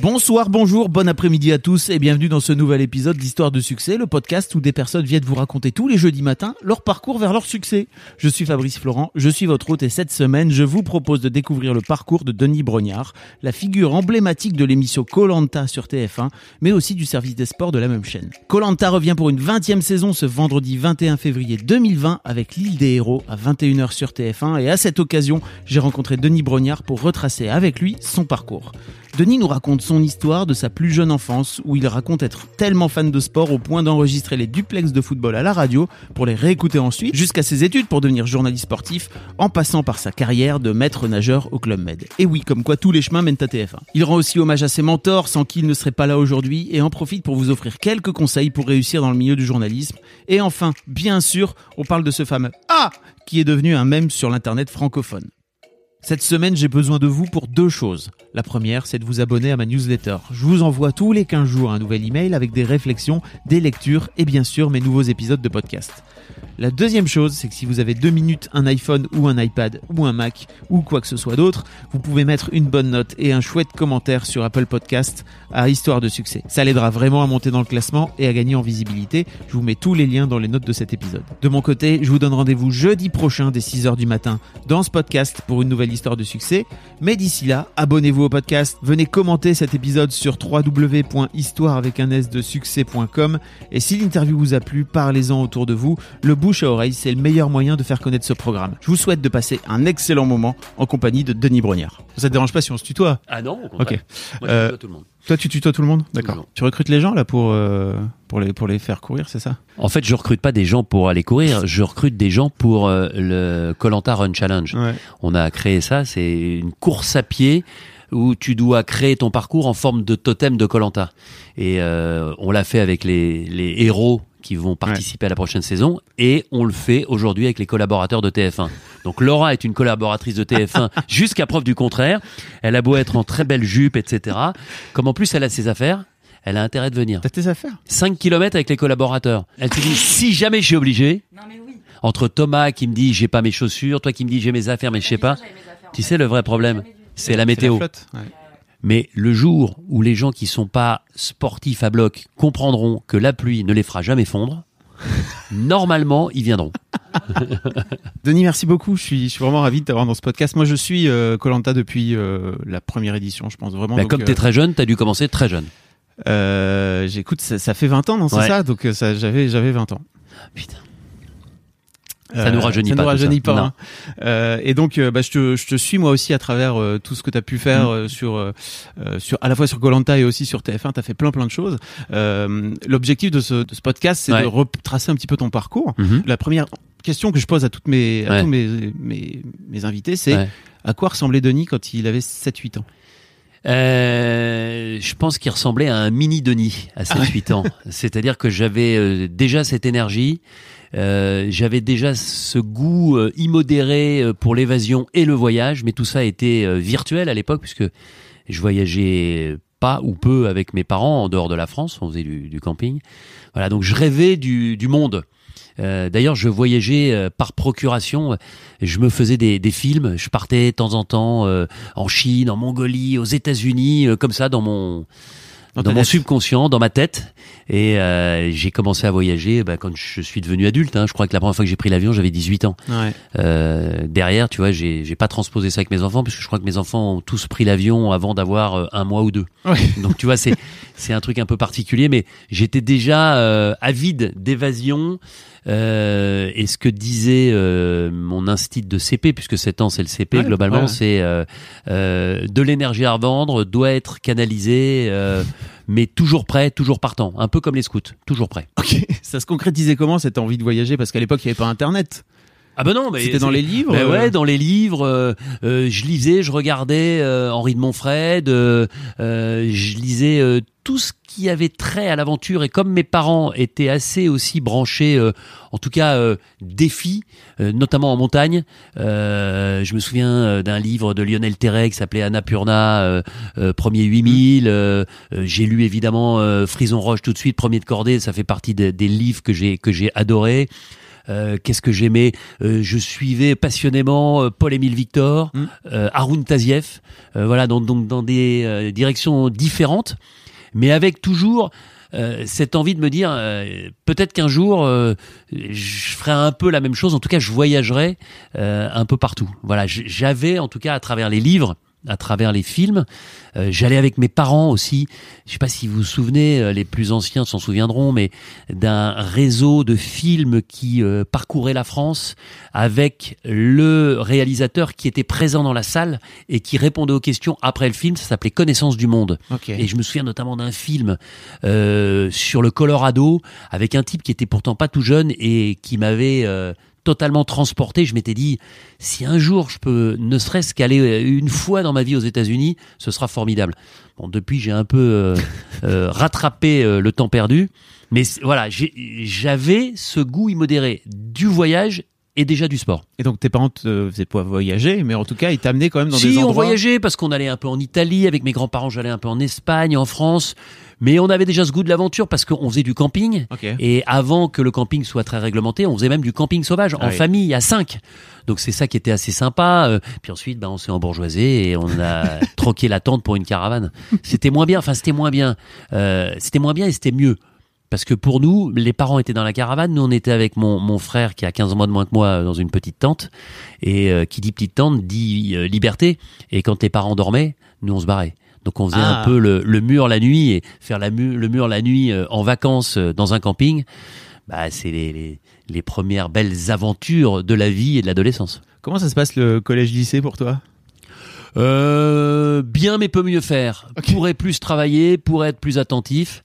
Bonsoir, bonjour, bon après-midi à tous et bienvenue dans ce nouvel épisode d'Histoire de succès, le podcast où des personnes viennent vous raconter tous les jeudis matins leur parcours vers leur succès. Je suis Fabrice Florent, je suis votre hôte et cette semaine, je vous propose de découvrir le parcours de Denis Brognard, la figure emblématique de l'émission Colanta sur TF1, mais aussi du service des sports de la même chaîne. Colanta revient pour une 20e saison ce vendredi 21 février 2020 avec l'île des héros à 21h sur TF1 et à cette occasion, j'ai rencontré Denis Brognard pour retracer avec lui son parcours. Denis nous raconte son histoire de sa plus jeune enfance où il raconte être tellement fan de sport au point d'enregistrer les duplex de football à la radio pour les réécouter ensuite jusqu'à ses études pour devenir journaliste sportif en passant par sa carrière de maître nageur au Club Med. Et oui, comme quoi tous les chemins mènent à TF1. Il rend aussi hommage à ses mentors sans qui il ne serait pas là aujourd'hui et en profite pour vous offrir quelques conseils pour réussir dans le milieu du journalisme. Et enfin, bien sûr, on parle de ce fameux Ah qui est devenu un mème sur l'internet francophone. Cette semaine, j'ai besoin de vous pour deux choses. La première, c'est de vous abonner à ma newsletter. Je vous envoie tous les 15 jours un nouvel email avec des réflexions, des lectures et bien sûr mes nouveaux épisodes de podcast. La deuxième chose, c'est que si vous avez deux minutes, un iPhone ou un iPad ou un Mac ou quoi que ce soit d'autre, vous pouvez mettre une bonne note et un chouette commentaire sur Apple Podcast à Histoire de succès. Ça l'aidera vraiment à monter dans le classement et à gagner en visibilité. Je vous mets tous les liens dans les notes de cet épisode. De mon côté, je vous donne rendez-vous jeudi prochain dès 6h du matin dans ce podcast pour une nouvelle histoire de succès. Mais d'ici là, abonnez-vous au podcast, venez commenter cet épisode sur www.histoire avec un de succès.com et si l'interview vous a plu, parlez-en autour de vous. Le bouche à oreille, c'est le meilleur moyen de faire connaître ce programme. Je vous souhaite de passer un excellent moment en compagnie de Denis Brognard. Ça te dérange pas si on se tutoie? Ah non, au. Ok. Moi, Euh, je dis à tout le monde. Toi, tu tutoies tout le monde? D'accord. Tu recrutes les gens là pour euh, pour les pour les faire courir, c'est ça? En fait, je recrute pas des gens pour aller courir, je recrute des gens pour euh, le Colanta Run Challenge. Ouais. On a créé ça, c'est une course à pied où tu dois créer ton parcours en forme de totem de Colanta. Et euh, on l'a fait avec les, les héros qui vont participer à la prochaine saison et on le fait aujourd'hui avec les collaborateurs de TF1. Donc Laura est une collaboratrice de TF1 jusqu'à preuve du contraire. Elle a beau être en très belle jupe, etc. Comme en plus elle a ses affaires, elle a intérêt de venir. T'as tes affaires? 5 km avec les collaborateurs. Elle se dit si jamais je suis obligé, entre Thomas qui me dit j'ai pas mes chaussures, toi qui me dis j'ai mes affaires mais je sais pas, tu sais le vrai problème, c'est la météo. flotte. Ouais. Mais le jour où les gens qui sont pas sportifs à bloc comprendront que la pluie ne les fera jamais fondre, normalement ils viendront. Denis, merci beaucoup. Je suis, je suis vraiment ravi de t'avoir dans ce podcast. Moi, je suis Colanta depuis euh, la première édition, je pense vraiment. Bah, Donc, comme euh, tu es très jeune, tu as dû commencer très jeune. euh, j'écoute, ça, ça fait 20 ans, non, c'est Ouais. ça? Donc, euh, j'avais 20 ans. Putain. Ça nous rajeunit ça pas, nous rajeunit ça. pas. Hein. Euh, et donc, euh, bah, je, te, je te suis moi aussi à travers euh, tout ce que tu as pu faire Mm. euh, sur, euh, euh, sur, à la fois sur Colanta et aussi sur TF1. Tu as fait plein plein de choses. Euh, L'objectif de ce, de ce podcast, c'est Ouais. de retracer un petit peu ton parcours. Mhm. La première question que je pose à toutes mes, à Ouais. tous mes, mes, mes invités, c'est Ouais. à quoi ressemblait Denis quand il avait 7-8 ans? Euh, je pense qu'il ressemblait à un mini Denis à 7-8 ans. C'est-à-dire que j'avais euh, déjà cette énergie, euh, j'avais déjà ce goût euh, immodéré euh, pour l'évasion et le voyage, mais tout ça était virtuel à l'époque puisque je voyageais pas ou peu avec mes parents en dehors de la France, on faisait du, du camping. Voilà, donc je rêvais du, du monde. Euh, D'ailleurs, je voyageais euh, par procuration. Je me faisais des, des films. Je partais de temps en temps euh, en Chine, en Mongolie, aux États-Unis, euh, comme ça, dans mon Dans mon subconscient, dans ma tête. Et euh, j'ai commencé à voyager bah, quand je suis devenu adulte. Hein. Je crois que la première fois que j'ai pris l'avion, j'avais 18 ans. Ouais. Euh, derrière, tu vois, j'ai pas transposé ça avec mes enfants, parce que je crois que mes enfants ont tous pris l'avion avant d'avoir un mois ou deux. Ouais. Donc tu vois, c'est c'est un truc un peu particulier, mais j'étais déjà euh, avide d'évasion. Euh, et ce que disait euh, mon instinct de CP, puisque 7 ans c'est le CP Ouais, globalement, ouais. c'est euh, euh, de l'énergie à revendre, doit être canalisé, euh, mais toujours prêt, toujours partant, un peu comme les scouts, toujours prêt. Ok. Ça se concrétisait comment cette envie de voyager? Parce qu'à l'époque, il n'y avait pas Internet. Ah ben non, mais C'était dans les livres Ben euh, ouais, dans les livres, euh, euh, je lisais, je regardais euh, Henri de Montfred, euh, euh, je lisais euh, tout ce qui avait trait à l'aventure. Et comme mes parents étaient assez aussi branchés, euh, en tout cas euh, défis, euh, notamment en montagne, euh, je me souviens euh, d'un livre de Lionel Terray qui s'appelait Annapurna, euh, euh, premier 8000. euh, euh, j'ai lu évidemment euh, Frison Roche tout de suite, premier de cordée. Ça fait partie des, des livres que j'ai que j'ai adoré. Euh, Qu'est-ce que j'aimais Euh, Je suivais passionnément euh, Paul-Émile Victor, Mm. euh, Haroun Tazieff, euh, voilà, donc, donc dans des euh, directions différentes, mais avec toujours euh, cette envie de me dire euh, peut-être qu'un jour euh, je ferai un peu la même chose. En tout cas, je voyagerai euh, un peu partout. Voilà, j'avais en tout cas à travers les livres à travers les films. Euh, J'allais avec mes parents aussi. Je sais pas si vous vous souvenez, euh, les plus anciens s'en souviendront, mais d'un réseau de films qui euh, parcourait la France avec le réalisateur qui était présent dans la salle et qui répondait aux questions après le film. Ça s'appelait Connaissance du monde. Ok. Et je me souviens notamment d'un film euh, sur le Colorado avec un type qui était pourtant pas tout jeune et qui m'avait euh, totalement transporté. Je m'étais dit, si un jour je peux ne serait-ce qu'aller euh, une fois dans ma vie aux États-Unis, ce sera formidable. Bon, depuis j'ai un peu euh, euh, rattrapé euh, le temps perdu, mais voilà, j'avais ce goût immodéré du voyage et déjà du sport. Et donc tes parents te faisaient pas voyager, mais en tout cas ils t'amenaient quand même dans si, des endroits. on voyageait parce qu'on allait un peu en Italie avec mes grands-parents, j'allais un peu en Espagne, en France, mais on avait déjà ce goût de l'aventure parce qu'on faisait du camping. Et avant que le camping soit très réglementé, on faisait même du camping sauvage Ah en oui. famille à cinq. Donc c'est ça qui était assez sympa. Euh, Puis ensuite, ben, on s'est embourgeoisé et on a troqué la tente pour une caravane. C'était moins bien. Enfin, c'était moins bien. Euh, c'était moins bien et c'était mieux. Parce que pour nous, les parents étaient dans la caravane, nous on était avec mon, mon frère qui a 15 mois de moins que moi euh, dans une petite tente. Et euh, qui dit petite tente dit euh, liberté. Et quand les parents dormaient, nous on se barrait. Donc on faisait Ah. un peu le, le mur la nuit et faire la mu- le mur la nuit euh, en vacances euh, dans un camping. Bah, c'est les, les, les premières belles aventures de la vie et de l'adolescence. Comment ça se passe le collège-lycée pour toi? Euh, bien mais peut mieux faire. Ok. Pourrait plus travailler, pourrait être plus attentif.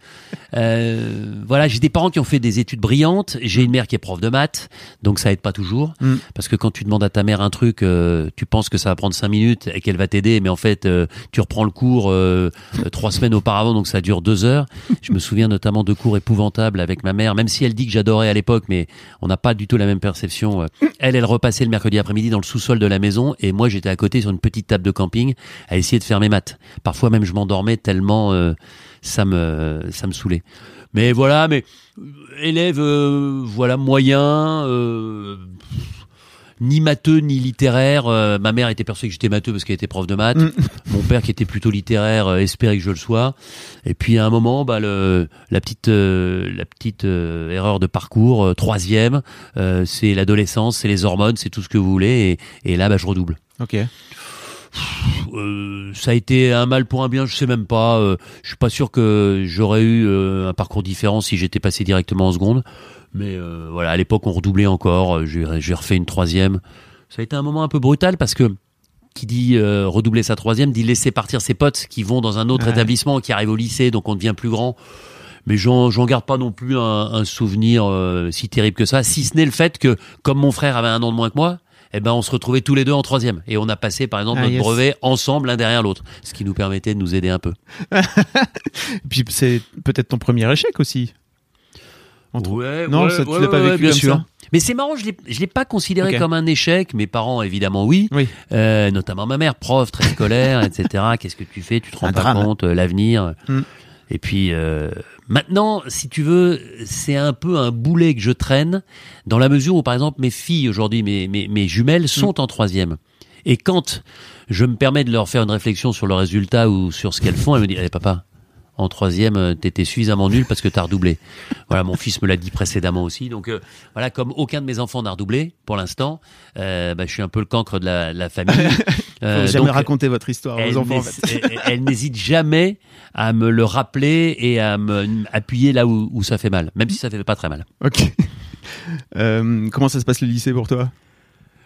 Euh, voilà, j'ai des parents qui ont fait des études brillantes. J'ai une mère qui est prof de maths, donc ça aide pas toujours. Mm. Parce que quand tu demandes à ta mère un truc, euh, tu penses que ça va prendre cinq minutes et qu'elle va t'aider, mais en fait, euh, tu reprends le cours trois semaines auparavant, donc ça dure deux heures. Je me souviens notamment de cours épouvantables avec ma mère, même si elle dit que j'adorais à l'époque, mais on n'a pas du tout la même perception. Elle, elle repassait le mercredi après-midi dans le sous-sol de la maison, et moi j'étais à côté sur une petite table de camping à essayer de faire mes maths. Parfois même je m'endormais tellement euh, ça me ça me saoulait. Mais voilà, mais euh, élève euh, voilà moyen. euh, ni matheux ni littéraire. Euh, ma mère était persuadée que j'étais matheux parce qu'elle était prof de maths. Mm. Mon père qui était plutôt littéraire euh, espérait que je le sois. Et puis à un moment, bah, le, la petite, euh, la petite erreur de parcours, troisième, c'est l'adolescence, c'est les hormones, c'est tout ce que vous voulez. Et, et là, bah, je redouble. Ok. Euh, ça a été un mal pour un bien, je sais même pas. Euh, je suis pas sûr que j'aurais eu euh, un parcours différent si j'étais passé directement en seconde. Mais voilà, à l'époque, on redoublait encore. J'ai refait une troisième. Ça a été un moment un peu brutal parce que qui dit redoubler sa troisième dit laisser partir ses potes qui vont dans un autre Ouais. établissement, qui arrivent au lycée, donc on devient plus grand. Mais j'en garde pas non plus un, un souvenir si terrible que ça, si ce n'est le fait que, comme mon frère avait un an de moins que moi, eh ben on se retrouvait tous les deux en troisième et on a passé par exemple Ah, notre yes. brevet ensemble l'un derrière l'autre, ce qui nous permettait de nous aider un peu. Et puis c'est peut-être ton premier échec aussi. Entre- Ouais, Non, ouais, ça, tu ouais, l'as pas vécu bien comme sûr. ça Mais c'est marrant, je l'ai, je l'ai pas considéré comme un échec. Mes parents, évidemment, oui. Oui. Euh, notamment ma mère, prof, très scolaire, etc. Qu'est-ce que tu fais? Tu te rends Un pas drame. compte euh, l'avenir. Mm. Et puis euh, maintenant, si tu veux, c'est un peu un boulet que je traîne dans la mesure où, par exemple, mes filles aujourd'hui, mes, mes, mes jumelles, sont en troisième. Et quand je me permets de leur faire une réflexion sur le résultat ou sur ce qu'elles font, elles me disent Eh, papa, en troisième, t'étais suffisamment nul parce que t'as redoublé. Voilà, mon fils me l'a dit précédemment aussi. Donc euh, voilà, comme aucun de mes enfants n'a redoublé pour l'instant, euh, bah, je suis un peu le cancre de la, la famille. Euh, jamais donc, raconter votre histoire aux enfants. En fait. elle- elle n'hésite jamais à me le rappeler et à me appuyer là où, où ça fait mal, même si ça fait pas très mal. Ok. Euh, comment ça se passe le lycée pour toi?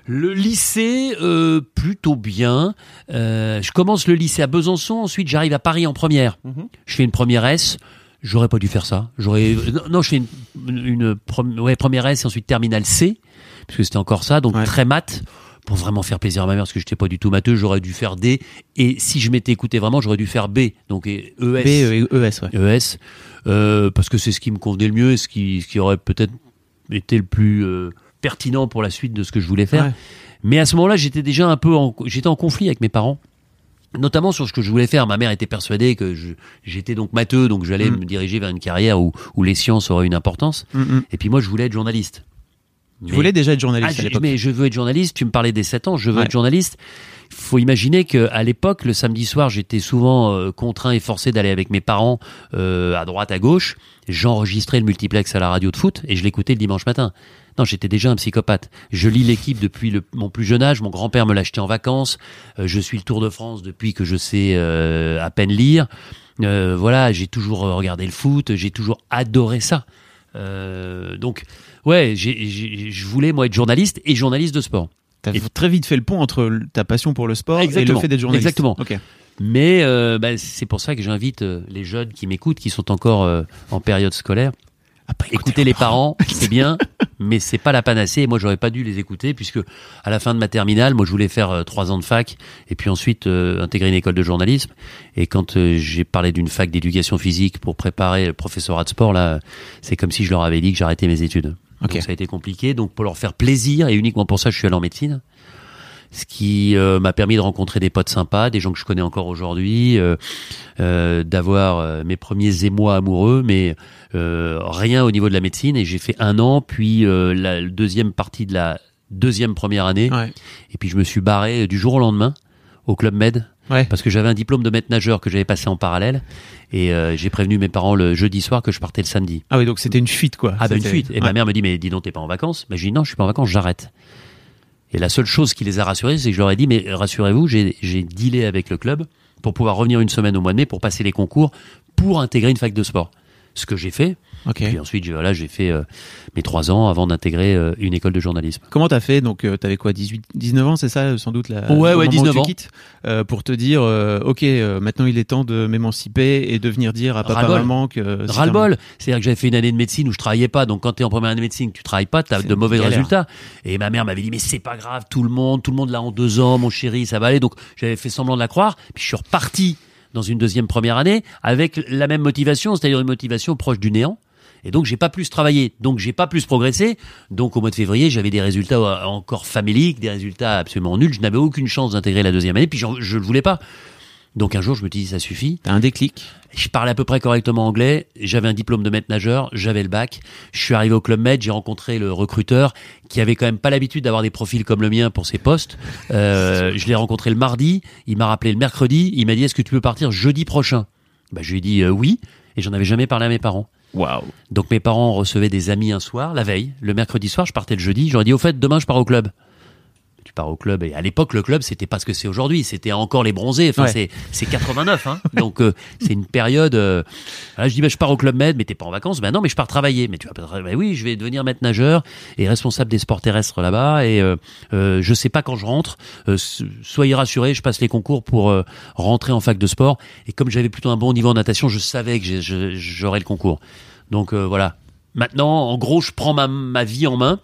Le lycée, euh, plutôt bien. Euh, je commence le lycée à Besançon, ensuite j'arrive à Paris en première. Mhm. Je fais une première S. J'aurais pas dû faire ça. J'aurais non, non, je fais une, une prom- ouais, première S et ensuite terminale C, parce que c'était encore ça, donc Ouais. très mat pour vraiment faire plaisir à ma mère parce que j'étais pas du tout matheux, j'aurais dû faire D et si je m'étais écouté vraiment, j'aurais dû faire B, donc ES. B, E, ES, ouais. ES, euh, parce que c'est ce qui me convenait le mieux et ce qui, ce qui aurait peut-être été le plus euh, pertinent pour la suite de ce que je voulais faire. Ouais. Mais à ce moment-là, j'étais déjà un peu en, j'étais en conflit avec mes parents. Notamment sur ce que je voulais faire. Ma mère était persuadée que je- j'étais donc matheux, donc j'allais Mm. me diriger vers une carrière où, où les sciences auraient une importance. Mm, mm. Et puis moi, je voulais être journaliste. Tu Mais- voulais déjà être ah, journaliste à je- l'époque. mais je veux être journaliste. Tu me parlais des 7 ans. Je veux Ouais. être journaliste. Faut imaginer que à l'époque, le samedi soir, j'étais souvent euh, contraint et forcé d'aller avec mes parents euh, à droite, à gauche. J'enregistrais le multiplex à la radio de foot et je l'écoutais le dimanche matin. Non, j'étais déjà un psychopathe. Je lis l'équipe depuis le- mon plus jeune âge. Mon grand-père me l'achetait en vacances. Euh, je suis le Tour de France depuis que je sais à peine lire. Voilà, j'ai toujours regardé le foot. J'ai toujours adoré ça. Donc, ouais, je voulais moi être journaliste et journaliste de sport. T'as très vite fait le pont entre ta passion pour le sport et le fait d'être journaliste. Exactement. Ok. Mais euh, bah, c'est pour ça que j'invite euh, les jeunes qui m'écoutent, qui sont encore euh, en période scolaire, Ah, pas écouter écouter les parents, c'est bien, mais c'est pas la panacée. Et moi, j'aurais pas dû les écouter puisque à la fin de ma terminale, moi, je voulais faire euh, trois ans de fac et puis ensuite intégrer une école de journalisme. Et quand j'ai parlé d'une fac d'éducation physique pour préparer le professorat de sport, là, c'est comme si je leur avais dit que j'arrêtais mes études. Ok. Donc ça a été compliqué. Donc pour leur faire plaisir et uniquement pour ça, je suis allé en médecine. Ce qui euh, m'a permis de rencontrer des potes sympas, des gens que je connais encore aujourd'hui, euh, euh, d'avoir mes premiers émois amoureux, mais euh, rien au niveau de la médecine. Et j'ai fait un an, puis euh, la deuxième partie de la deuxième première année, Ouais. et puis je me suis barré du jour au lendemain au club Med Ouais. parce que j'avais un diplôme de maître nageur que j'avais passé en parallèle et euh, j'ai prévenu mes parents le jeudi soir que je partais le samedi. Ah oui, donc c'était une fuite, quoi. Ah ben une fuite. Et Ouais. ma mère me dit mais dis donc t'es pas en vacances Ben je dis non je suis pas en vacances j'arrête. Et la seule chose qui les a rassurés c'est que je leur ai dit mais rassurez-vous j'ai dealé avec le club pour pouvoir revenir une semaine au mois de mai pour passer les concours pour intégrer une fac de sport. Ce que j'ai fait. Ok. Puis ensuite j'ai- voilà j'ai fait euh, mes trois ans avant d'intégrer euh, une école de journalisme. Comment t'as fait Donc, euh, t'avais quoi 18, 19 ans, c'est ça, sans doute la, Ouais, ouais, moment où 19 tu ans. quittes, euh, pour te dire, ok, maintenant il est temps de m'émanciper et de venir dire à papa, maman que. c'est ras-le-bol. C'est-à-dire que j'avais fait une année de médecine où je travaillais pas. Donc quand tu es en première année de médecine, tu travailles pas, tu as C'est de mauvais galère. résultats. Et ma mère m'avait dit mais c'est pas grave, tout le monde, tout le monde l'a en deux ans, mon chéri, ça va aller. Donc j'avais fait semblant de la croire. Puis je suis reparti dans une deuxième première année avec la même motivation, c'est-à-dire une motivation proche du néant. Et donc j'ai pas plus travaillé, donc j'ai pas plus progressé. Donc au mois de février, j'avais des résultats euh, encore faméliques, des résultats absolument nuls. Je n'avais aucune chance d'intégrer la deuxième année, puis je le voulais pas. Donc un jour, je me suis dit ça suffit. T'as un déclic. Je parlais à peu près correctement anglais, j'avais un diplôme de maître nageur, j'avais le bac. Je suis arrivé au Club Med, j'ai rencontré le recruteur qui avait quand même pas l'habitude d'avoir des profils comme le mien pour ses postes. Euh, je l'ai rencontré le mardi, il m'a rappelé le mercredi, il m'a dit est-ce que tu peux partir jeudi prochain? Bah, Je lui ai dit euh, oui, et j'en avais jamais parlé à mes parents. Waouh. Donc mes parents recevaient des amis un soir, la veille, le mercredi soir, je partais le jeudi, j'aurais dit au fait demain je pars au club. Tu pars au club et à l'époque le club c'était pas ce que c'est aujourd'hui, c'était encore les bronzés, enfin Ouais. c'est c'est 89 hein. Donc euh, c'est une période euh, voilà, je dis bah, je pars au club Med mais t'es pas en vacances. Ben non mais je pars travailler. Mais tu vas pas travailler. Ben oui, je vais devenir maître nageur et responsable des sports terrestres là-bas et euh, euh, je sais pas quand je rentre. Euh, soyez rassurés, je passe les concours pour euh, rentrer en fac de sport et comme j'avais plutôt un bon niveau en natation, je savais que j'aurais le concours. Donc euh, voilà. Maintenant, en gros, je prends ma, ma vie en main.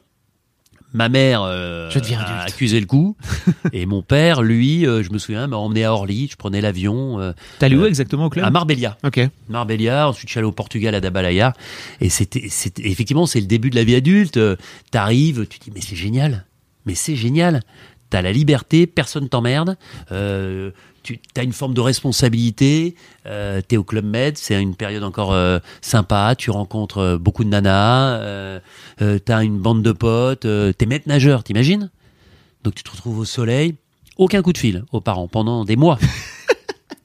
Ma mère euh, Je a accusé le coup et mon père, lui, euh, je me souviens, m'a emmené à Orly. Je prenais l'avion euh, T'allais où Euh, exactement au club à Marbella. Ok. Marbella, ensuite je suis allé au Portugal à Dabalaya et c'était effectivement c'est le début de la vie adulte, t'arrives, tu te dis mais c'est génial. Mais c'est génial. T'as la liberté, personne t'emmerde. Euh, tu as une forme de responsabilité. Euh, T'es au club med, c'est une période encore euh, sympa. Tu rencontres euh, beaucoup de nanas. T'as une bande de potes. T'es maître nageur, t'imagines? Donc tu te retrouves au soleil. Aucun coup de fil aux parents pendant des mois.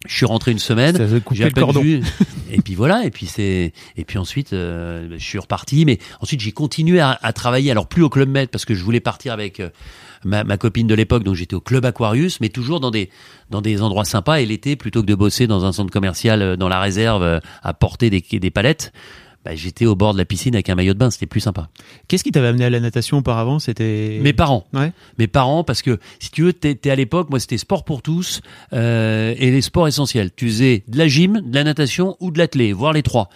Je suis rentré une semaine. J'ai vu. Et puis voilà, et puis c'est, et puis ensuite, euh, je suis reparti. Mais ensuite, j'ai continué à, à travailler. Alors plus au club Med parce que je voulais partir avec ma, ma copine de l'époque, donc j'étais au club Aquarius, mais toujours dans des dans des endroits sympas. Et l'été, plutôt que de bosser dans un centre commercial euh, dans la réserve euh, à porter des des palettes, bah, j'étais au bord de la piscine avec un maillot de bain. C'était plus sympa. Qu'est-ce qui t'avait amené à la natation auparavant? C'était. Mes parents. Ouais. mes parents parce que si tu veux t'es, t'es à l'époque moi c'était sport pour tous euh, et les sports essentiels tu faisais de la gym de la natation ou de l'athlé voire les trois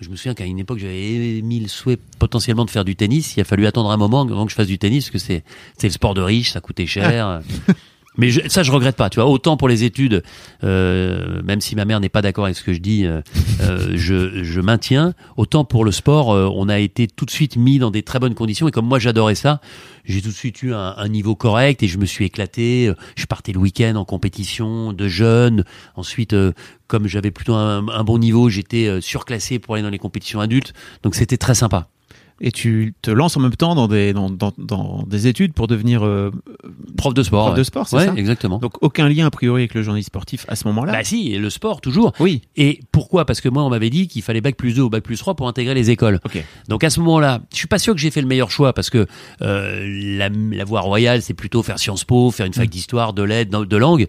Je me souviens qu'à une époque, j'avais émis le souhait potentiellement de faire du tennis. Il a fallu attendre un moment avant que je fasse du tennis, parce que c'est c'est le sport de riche, ça coûtait cher. Mais je, ça, je regrette pas. Tu vois, autant pour les études, euh, même si ma mère n'est pas d'accord avec ce que je dis, euh, euh, je, je maintiens. Autant pour le sport, euh, on a été tout de suite mis dans des très bonnes conditions. Et comme moi, j'adorais ça, j'ai tout de suite eu un, un niveau correct et je me suis éclaté. Je partais le week-end en compétition de jeunes. Ensuite, euh, comme j'avais plutôt un, un bon niveau, j'étais euh, surclassé pour aller dans les compétitions adultes. Donc c'était très sympa. Et tu te lances en même temps dans des, dans, dans, dans des études pour devenir euh, Prof de sport. prof de sport, c'est Ouais, ça exactement. Donc aucun lien a priori avec le journalisme sportif à ce moment-là Bah si, et le sport toujours. Oui. Et pourquoi? Parce que moi, on m'avait dit qu'il fallait bac plus 2 ou bac plus 3 pour intégrer les écoles. Donc à ce moment-là, je suis pas sûr que j'ai fait le meilleur choix parce que euh, la, la voie royale, c'est plutôt faire Sciences Po, faire une fac d'histoire, de lettres, de langue.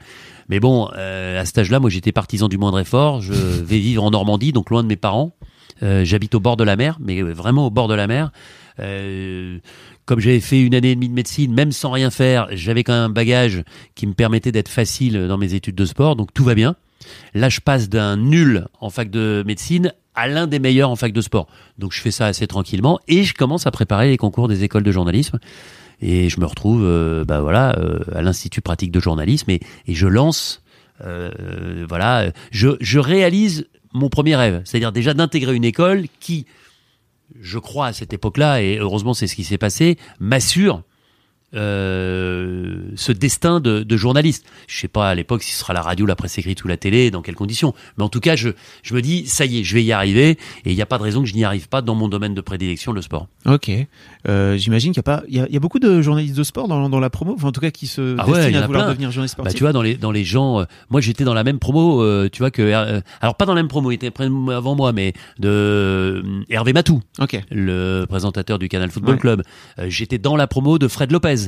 Mais bon, euh, à cet âge-là, moi, j'étais partisan du moindre effort. Je vais vivre en Normandie, donc loin de mes parents. Euh, J'habite au bord de la mer, mais vraiment au bord de la mer. Euh, comme j'avais fait une année et demie de médecine, même sans rien faire, j'avais quand même un bagage qui me permettait d'être facile dans mes études de sport, donc tout va bien. Là, je passe d'un nul en fac de médecine à l'un des meilleurs en fac de sport. Donc, je fais ça assez tranquillement et je commence à préparer les concours des écoles de journalisme. Et je me retrouve, euh, bah voilà, euh, à l'institut pratique de journalisme et, je lance, voilà, je réalise mon premier rêve, c'est-à-dire déjà d'intégrer une école qui, je crois à cette époque-là, et heureusement c'est ce qui s'est passé, m'assure euh, ce destin de, de journaliste. Je sais pas à l'époque si ce sera la radio, la presse écrite ou la télé, dans quelles conditions. Mais en tout cas, je, je me dis, ça y est, je vais y arriver. Et il n'y a pas de raison que je n'y arrive pas dans mon domaine de prédilection, le sport. Ok. Euh, J'imagine qu'il y a pas, il y a, il y a beaucoup de journalistes de sport dans, dans la promo, enfin, en tout cas qui se Ah ouais, destinent il y à vouloir plein. devenir journaliste Bah, sportif. tu vois, dans les, dans les gens, euh, moi j'étais dans la même promo, tu vois, que, alors pas dans la même promo, il était avant moi, mais de Hervé Matou, le présentateur du Canal Football Ouais. Club. J'étais dans la promo de Fred Lopez.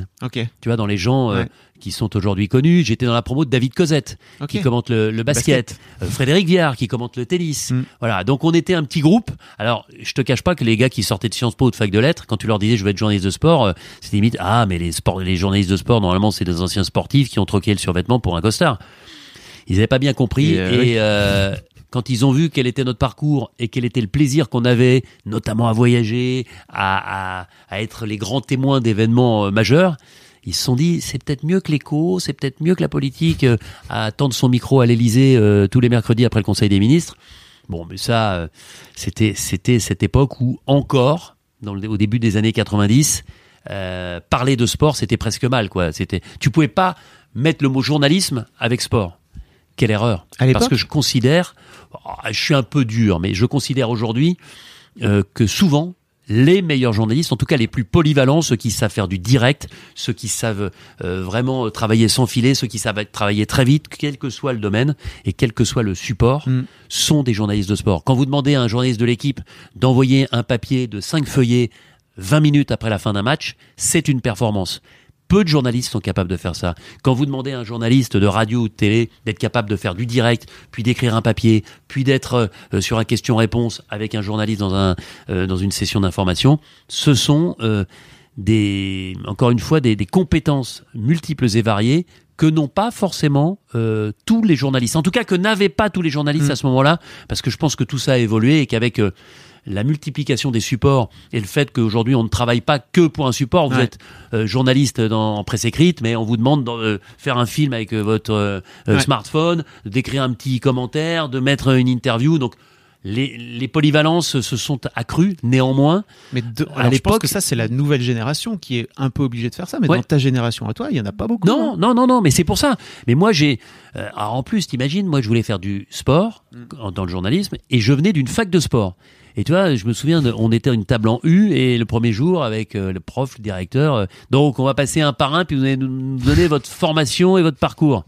Tu vois, dans les gens euh, qui sont aujourd'hui connus, j'étais dans la promo de David Cosette, qui commente le, le basket, Euh, Frédéric Viard, qui commente le tennis. Mm. Voilà, donc on était un petit groupe. Alors, je te cache pas que les gars qui sortaient de Sciences Po ou de fac de lettres, quand tu leur disais je veux être journaliste de sport, euh, c'était limite ah mais les sports, les journalistes de sport normalement c'est des anciens sportifs qui ont troqué le survêtement pour un costard. Ils avaient pas bien compris Et, euh, euh, quand ils ont vu quel était notre parcours et quel était le plaisir qu'on avait, notamment à voyager, à, à, à être les grands témoins d'événements euh, majeurs, ils se sont dit c'est peut-être mieux que l'écho, c'est peut-être mieux que la politique euh, à tendre son micro à l'Élysée euh, tous les mercredis après le Conseil des ministres. Bon, mais ça, c'était c'était cette époque où encore, dans le, au début des années 90, euh, parler de sport c'était presque mal quoi. C'était, tu pouvais pas mettre le mot journalisme avec sport. Quelle erreur Parce que je considère, oh, je suis un peu dur, mais je considère aujourd'hui euh, que souvent les meilleurs journalistes, en tout cas les plus polyvalents, ceux qui savent faire du direct, ceux qui savent euh, vraiment travailler sans filet, ceux qui savent travailler très vite, quel que soit le domaine et quel que soit le support, Mm. sont des journalistes de sport. Quand vous demandez à un journaliste de l'équipe d'envoyer un papier de 5 feuillets 20 minutes après la fin d'un match, c'est une performance. Peu de journalistes sont capables de faire ça. Quand vous demandez à un journaliste de radio ou de télé d'être capable de faire du direct, puis d'écrire un papier, puis d'être euh, sur un question-réponse avec un journaliste dans, un, euh, dans une session d'information, ce sont euh, des, encore une fois des, des compétences multiples et variées que n'ont pas forcément euh, tous les journalistes. En tout cas, que n'avaient pas tous les journalistes Mm. à ce moment-là, parce que je pense que tout ça a évolué et qu'avec euh, la multiplication des supports et le fait qu'aujourd'hui on ne travaille pas que pour un support, vous Ouais. êtes euh, journaliste dans, en presse écrite, mais on vous demande de faire un film avec euh, votre euh, euh, Ouais. smartphone, d'écrire un petit commentaire, de mettre une interview. Donc les, les polyvalences se sont accrues néanmoins. Mais de, À alors, je pense l'époque- que ça, c'est la nouvelle génération qui est un peu obligée de faire ça. Mais Ouais. dans ta génération à toi, il y en a pas beaucoup. Non, hein. non, non, non, mais c'est pour ça. Mais moi, j'ai. euh, en plus, t'imagines, moi, je voulais faire du sport en- dans le journalisme et je venais d'une fac de sport. Et tu vois, je me souviens, de- on était à une table en U et le premier jour avec euh, le prof, le directeur. euh, donc, on va passer un par un puis vous allez nous nous donner votre formation et votre parcours.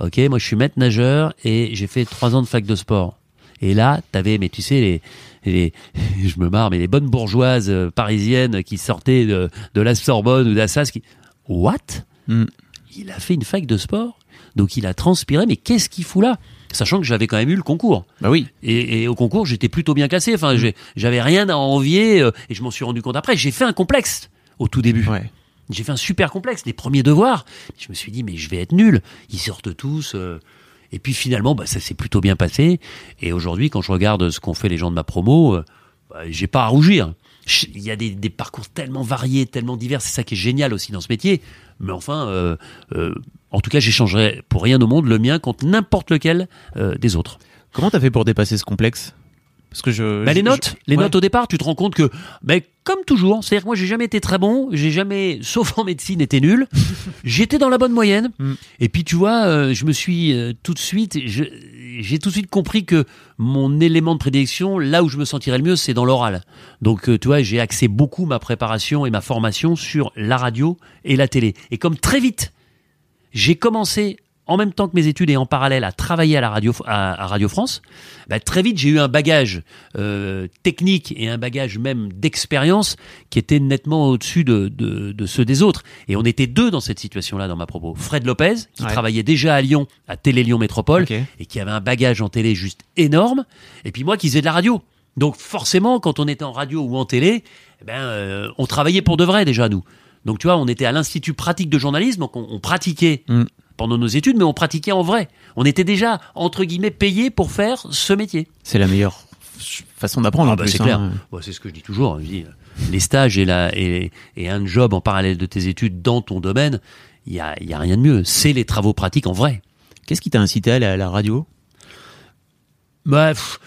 Ok, moi, je suis maître nageur et j'ai fait trois ans de fac de sport. Et là, t'avais, mais tu sais, les, les, je me marre, mais les bonnes bourgeoises euh, parisiennes qui sortaient de, de la Sorbonne ou d'Assas qui, what? Mm. il a fait une fac de sport, donc il a transpiré, mais qu'est-ce qu'il fout là? Sachant que j'avais quand même eu le concours. Bah oui. Et, et au concours, j'étais plutôt bien classé. Enfin, j'avais rien à envier, euh, et je m'en suis rendu compte après. J'ai fait un complexe au tout début. Ouais. J'ai fait un super complexe, les premiers devoirs. Je me suis dit, mais je vais être nul. Ils sortent tous. euh, Et puis finalement, bah, ça s'est plutôt bien passé. Et aujourd'hui, quand je regarde ce qu'ont fait les gens de ma promo, euh, bah, j'ai pas à rougir. Il y a des, des parcours tellement variés, tellement divers. C'est ça qui est génial aussi dans ce métier. Mais enfin, euh, euh, en tout cas, j'échangerai pour rien au monde le mien contre n'importe lequel euh, des autres. Comment t'as fait pour dépasser ce complexe? Parce que je. Bah, je- les notes, je- les ouais. notes au départ, tu te rends compte que, mais comme toujours, c'est-à-dire que moi j'ai jamais été très bon, j'ai jamais, sauf en médecine, été nul. J'étais dans la bonne moyenne. Mm. Et puis tu vois, euh, je me suis euh, tout de suite, j'ai tout de suite compris que mon élément de prédilection, là où je me sentirais le mieux, c'est dans l'oral. Donc euh, tu vois, j'ai axé beaucoup ma préparation et ma formation sur la radio et la télé. Et comme très vite, j'ai commencé en même temps que mes études et en parallèle à travailler à la radio à, à Radio France, bah, très vite j'ai eu un bagage euh, technique et un bagage même d'expérience qui était nettement au-dessus de, de, de ceux des autres. Et on était deux dans cette situation-là dans ma propos. Fred Lopez, qui Ouais. travaillait déjà à Lyon, à Télé Lyon Métropole, et qui avait un bagage en télé juste énorme. Et puis moi qui faisais de la radio. Donc forcément, quand on était en radio ou en télé, eh ben, euh, on travaillait pour de vrai déjà nous. Donc tu vois, on était à l'institut pratique de journalisme, donc on, on pratiquait Mm. pendant nos études, mais on pratiquait en vrai. On était déjà entre guillemets payés pour faire ce métier. C'est la meilleure façon d'apprendre. Ah bah c'est hein. clair. C'est ce que je dis toujours. Je dis, euh, les stages et, la, et, et un job en parallèle de tes études dans ton domaine, il y a, y a rien de mieux. C'est les travaux pratiques en vrai. Qu'est-ce qui t'a incité à aller à la radio? Bah, pff,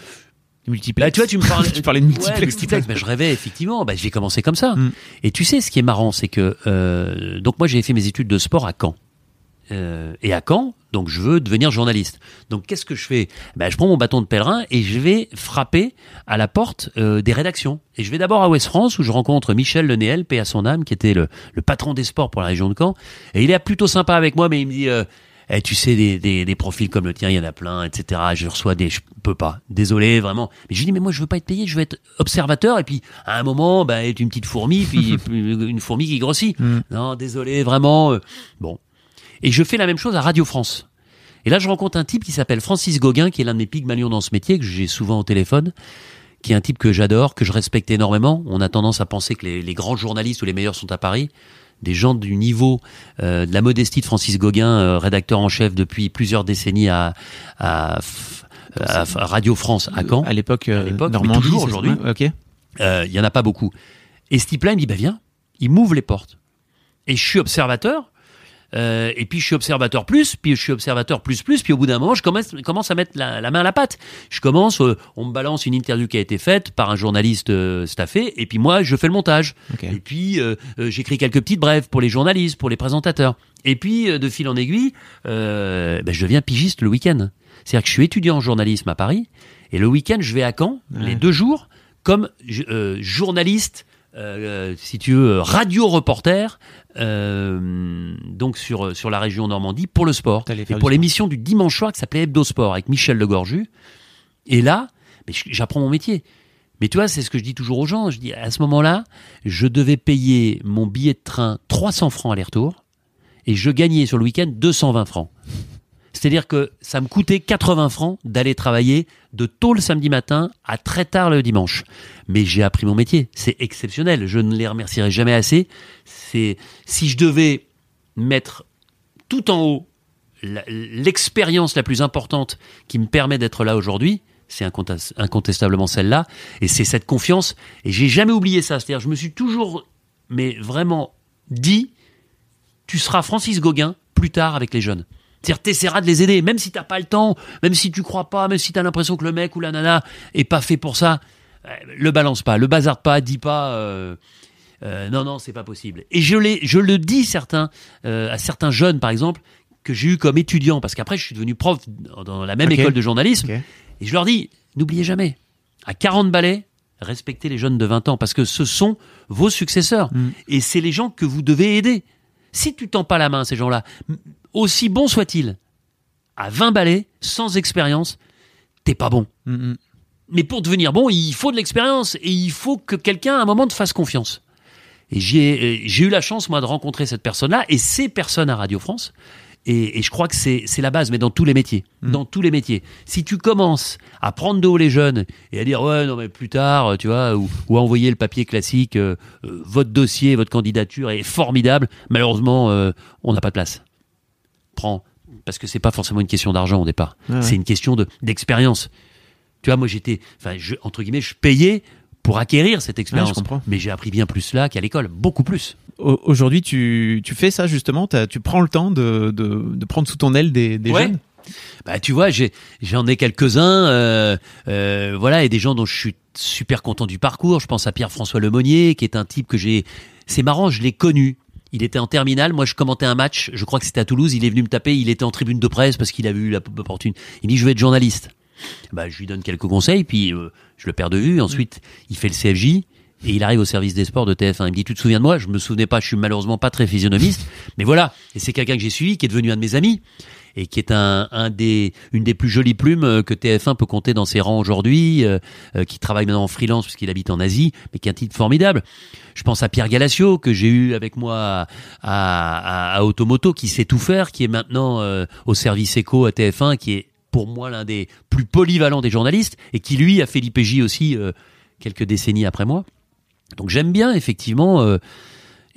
Multiplex. Bah, tu vois, tu me parlais, tu parlais de multiplex. Ouais, multiplex. Mais je rêvais effectivement. Bah, j'ai commencé comme ça. Mm. Et tu sais, ce qui est marrant, c'est que euh, donc moi j'ai fait mes études de sport à Caen. Euh, et à Caen, donc je veux devenir journaliste. Donc qu'est-ce que je fais? Bah, Je prends mon bâton de pèlerin et je vais frapper à la porte euh, des rédactions. Et je vais d'abord à Ouest France où je rencontre Michel Lenéel, paix à son âme, qui était le, le patron des sports pour la région de Caen. Et il est plutôt sympa avec moi, mais il me dit... euh, eh, tu sais, des, des, des profils comme le tien, il y en a plein, etc. Je reçois des, je peux pas. Désolé, vraiment. Mais je lui dis, mais moi, je veux pas être payé, je veux être observateur. Et puis, à un moment, bah, être une petite fourmi, puis une fourmi qui grossit. Non, désolé, vraiment. euh, Bon. Et je fais la même chose à Radio France. Et là, je rencontre un type qui s'appelle Francis Gauguin, qui est l'un de mes pygmalions dans ce métier, que j'ai souvent au téléphone, qui est un type que j'adore, que je respecte énormément. On a tendance à penser que les, les grands journalistes ou les meilleurs sont à Paris. Des gens du niveau euh, de la modestie de Francis Gauguin, euh, rédacteur en chef depuis plusieurs décennies à, Radio France à Caen. À l'époque, euh, mais toujours aujourd'hui. Euh, Il y en a pas beaucoup. Et ce type-là, il me dit, bah viens, il m'ouvre les portes. Et je suis observateur. Euh, et puis je suis observateur plus, puis je suis observateur plus plus, puis au bout d'un moment, je commence, commence à mettre la, la main à la pâte. Je commence, euh, on me balance une interview qui a été faite par un journaliste euh, staffé, et puis moi, je fais le montage. Et puis j'écris quelques petites brèves pour les journalistes, pour les présentateurs. Et puis de fil en aiguille, ben, je deviens pigiste le week-end. C'est-à-dire que je suis étudiant en journalisme à Paris, et le week-end, je vais à Caen, Ouais. les deux jours, comme journaliste, euh, si tu veux, radio-reporter, euh, donc sur, sur la région Normandie, pour le sport. Et pour l'émission du dimanche soir qui s'appelait Hebdo Sport avec Michel Legorju. Et là, j'apprends mon métier. Mais tu vois, c'est ce que je dis toujours aux gens. Je dis, à ce moment-là, je devais payer mon billet de train 300 francs aller-retour et je gagnais sur le week-end 220 francs. C'est-à-dire que ça me coûtait 80 francs d'aller travailler de tôt le samedi matin à très tard le dimanche. Mais j'ai appris mon métier. C'est exceptionnel. Je ne les remercierai jamais assez. C'est, si je devais mettre tout en haut l'expérience la plus importante qui me permet d'être là aujourd'hui, c'est incontestablement celle-là, et c'est cette confiance. Et j'ai jamais oublié ça. C'est-à-dire, je me suis toujours, mais vraiment dit, tu seras Francis Gauguin plus tard avec les jeunes. C'est-à-dire, t'essaieras de les aider, même si t'as pas le temps, même si tu crois pas, même si t'as l'impression que le mec ou la nana est pas fait pour ça, euh, le balance pas, le bazarde pas, dis pas. euh, euh, non, non, c'est pas possible. Et je, je le dis certains, euh, à certains jeunes, par exemple, que j'ai eu comme étudiant, parce qu'après, je suis devenu prof dans- la même école de journalisme, et je leur dis, n'oubliez jamais, à 40 balais, respectez les jeunes de 20 ans, parce que ce sont vos successeurs. Mm. Et c'est les gens que vous devez aider. Si tu tends pas la main à ces gens-là, aussi bons soient-ils, à 20 balais, sans expérience, t'es pas bon. Mm, mm. Mais pour devenir bon, il faut de l'expérience et il faut que quelqu'un à un moment te fasse confiance. Et j'ai euh, j'ai eu la chance, moi, de rencontrer cette personne-là et ces personnes à Radio France. Et, et je crois que c'est la base, mais dans tous les métiers. Dans tous les métiers. Si tu commences à prendre de haut les jeunes et à dire, ouais, non, mais plus tard, tu vois, ou, ou à envoyer le papier classique, euh, euh, votre dossier, votre candidature est formidable, malheureusement, euh, on n'a pas de place. Prends parce que c'est pas forcément une question d'argent au départ. Ouais, C'est une question de d'expérience. Tu vois, moi j'étais, enfin, entre guillemets, je payais pour acquérir cette expérience. Mais j'ai appris bien plus là qu'à l'école, beaucoup plus. Au- Aujourd'hui, tu, tu fais ça justement Tu prends le temps de, de, de prendre sous ton aile des, des Ouais. jeunes? Bah, tu vois, j'ai, j'en ai quelques-uns, euh, euh, voilà, et des gens dont je suis super content du parcours. Je pense à Pierre-François Lemonnier, qui est un type que j'ai, c'est marrant, je l'ai connu. Il était en terminale, moi je commentais un match, je crois que c'était à Toulouse, il est venu me taper, il était en tribune de presse parce qu'il avait eu l'opportunité. Il dit je veux être journaliste. Bah, je lui donne quelques conseils, puis euh, je le perds de vue. Ensuite, il fait le CFJ et il arrive au service des sports de TF1. Il me dit tu te souviens de moi? Je me souvenais pas, je suis malheureusement pas très physionomiste, mais voilà. Et c'est quelqu'un que j'ai suivi, qui est devenu un de mes amis et qui est un, un des, une des plus jolies plumes euh, que TF1 peut compter dans ses rangs aujourd'hui, euh, euh, qui travaille maintenant en freelance parce qu'il habite en Asie, mais qui est un type formidable. Je pense à Pierre Galassio que j'ai eu avec moi à, à, à Automoto, qui sait tout faire, qui est maintenant euh, au service éco à TF1, qui est pour moi l'un des plus polyvalents des journalistes et qui lui a fait l'IPJ aussi euh, quelques décennies après moi. Donc j'aime bien effectivement euh,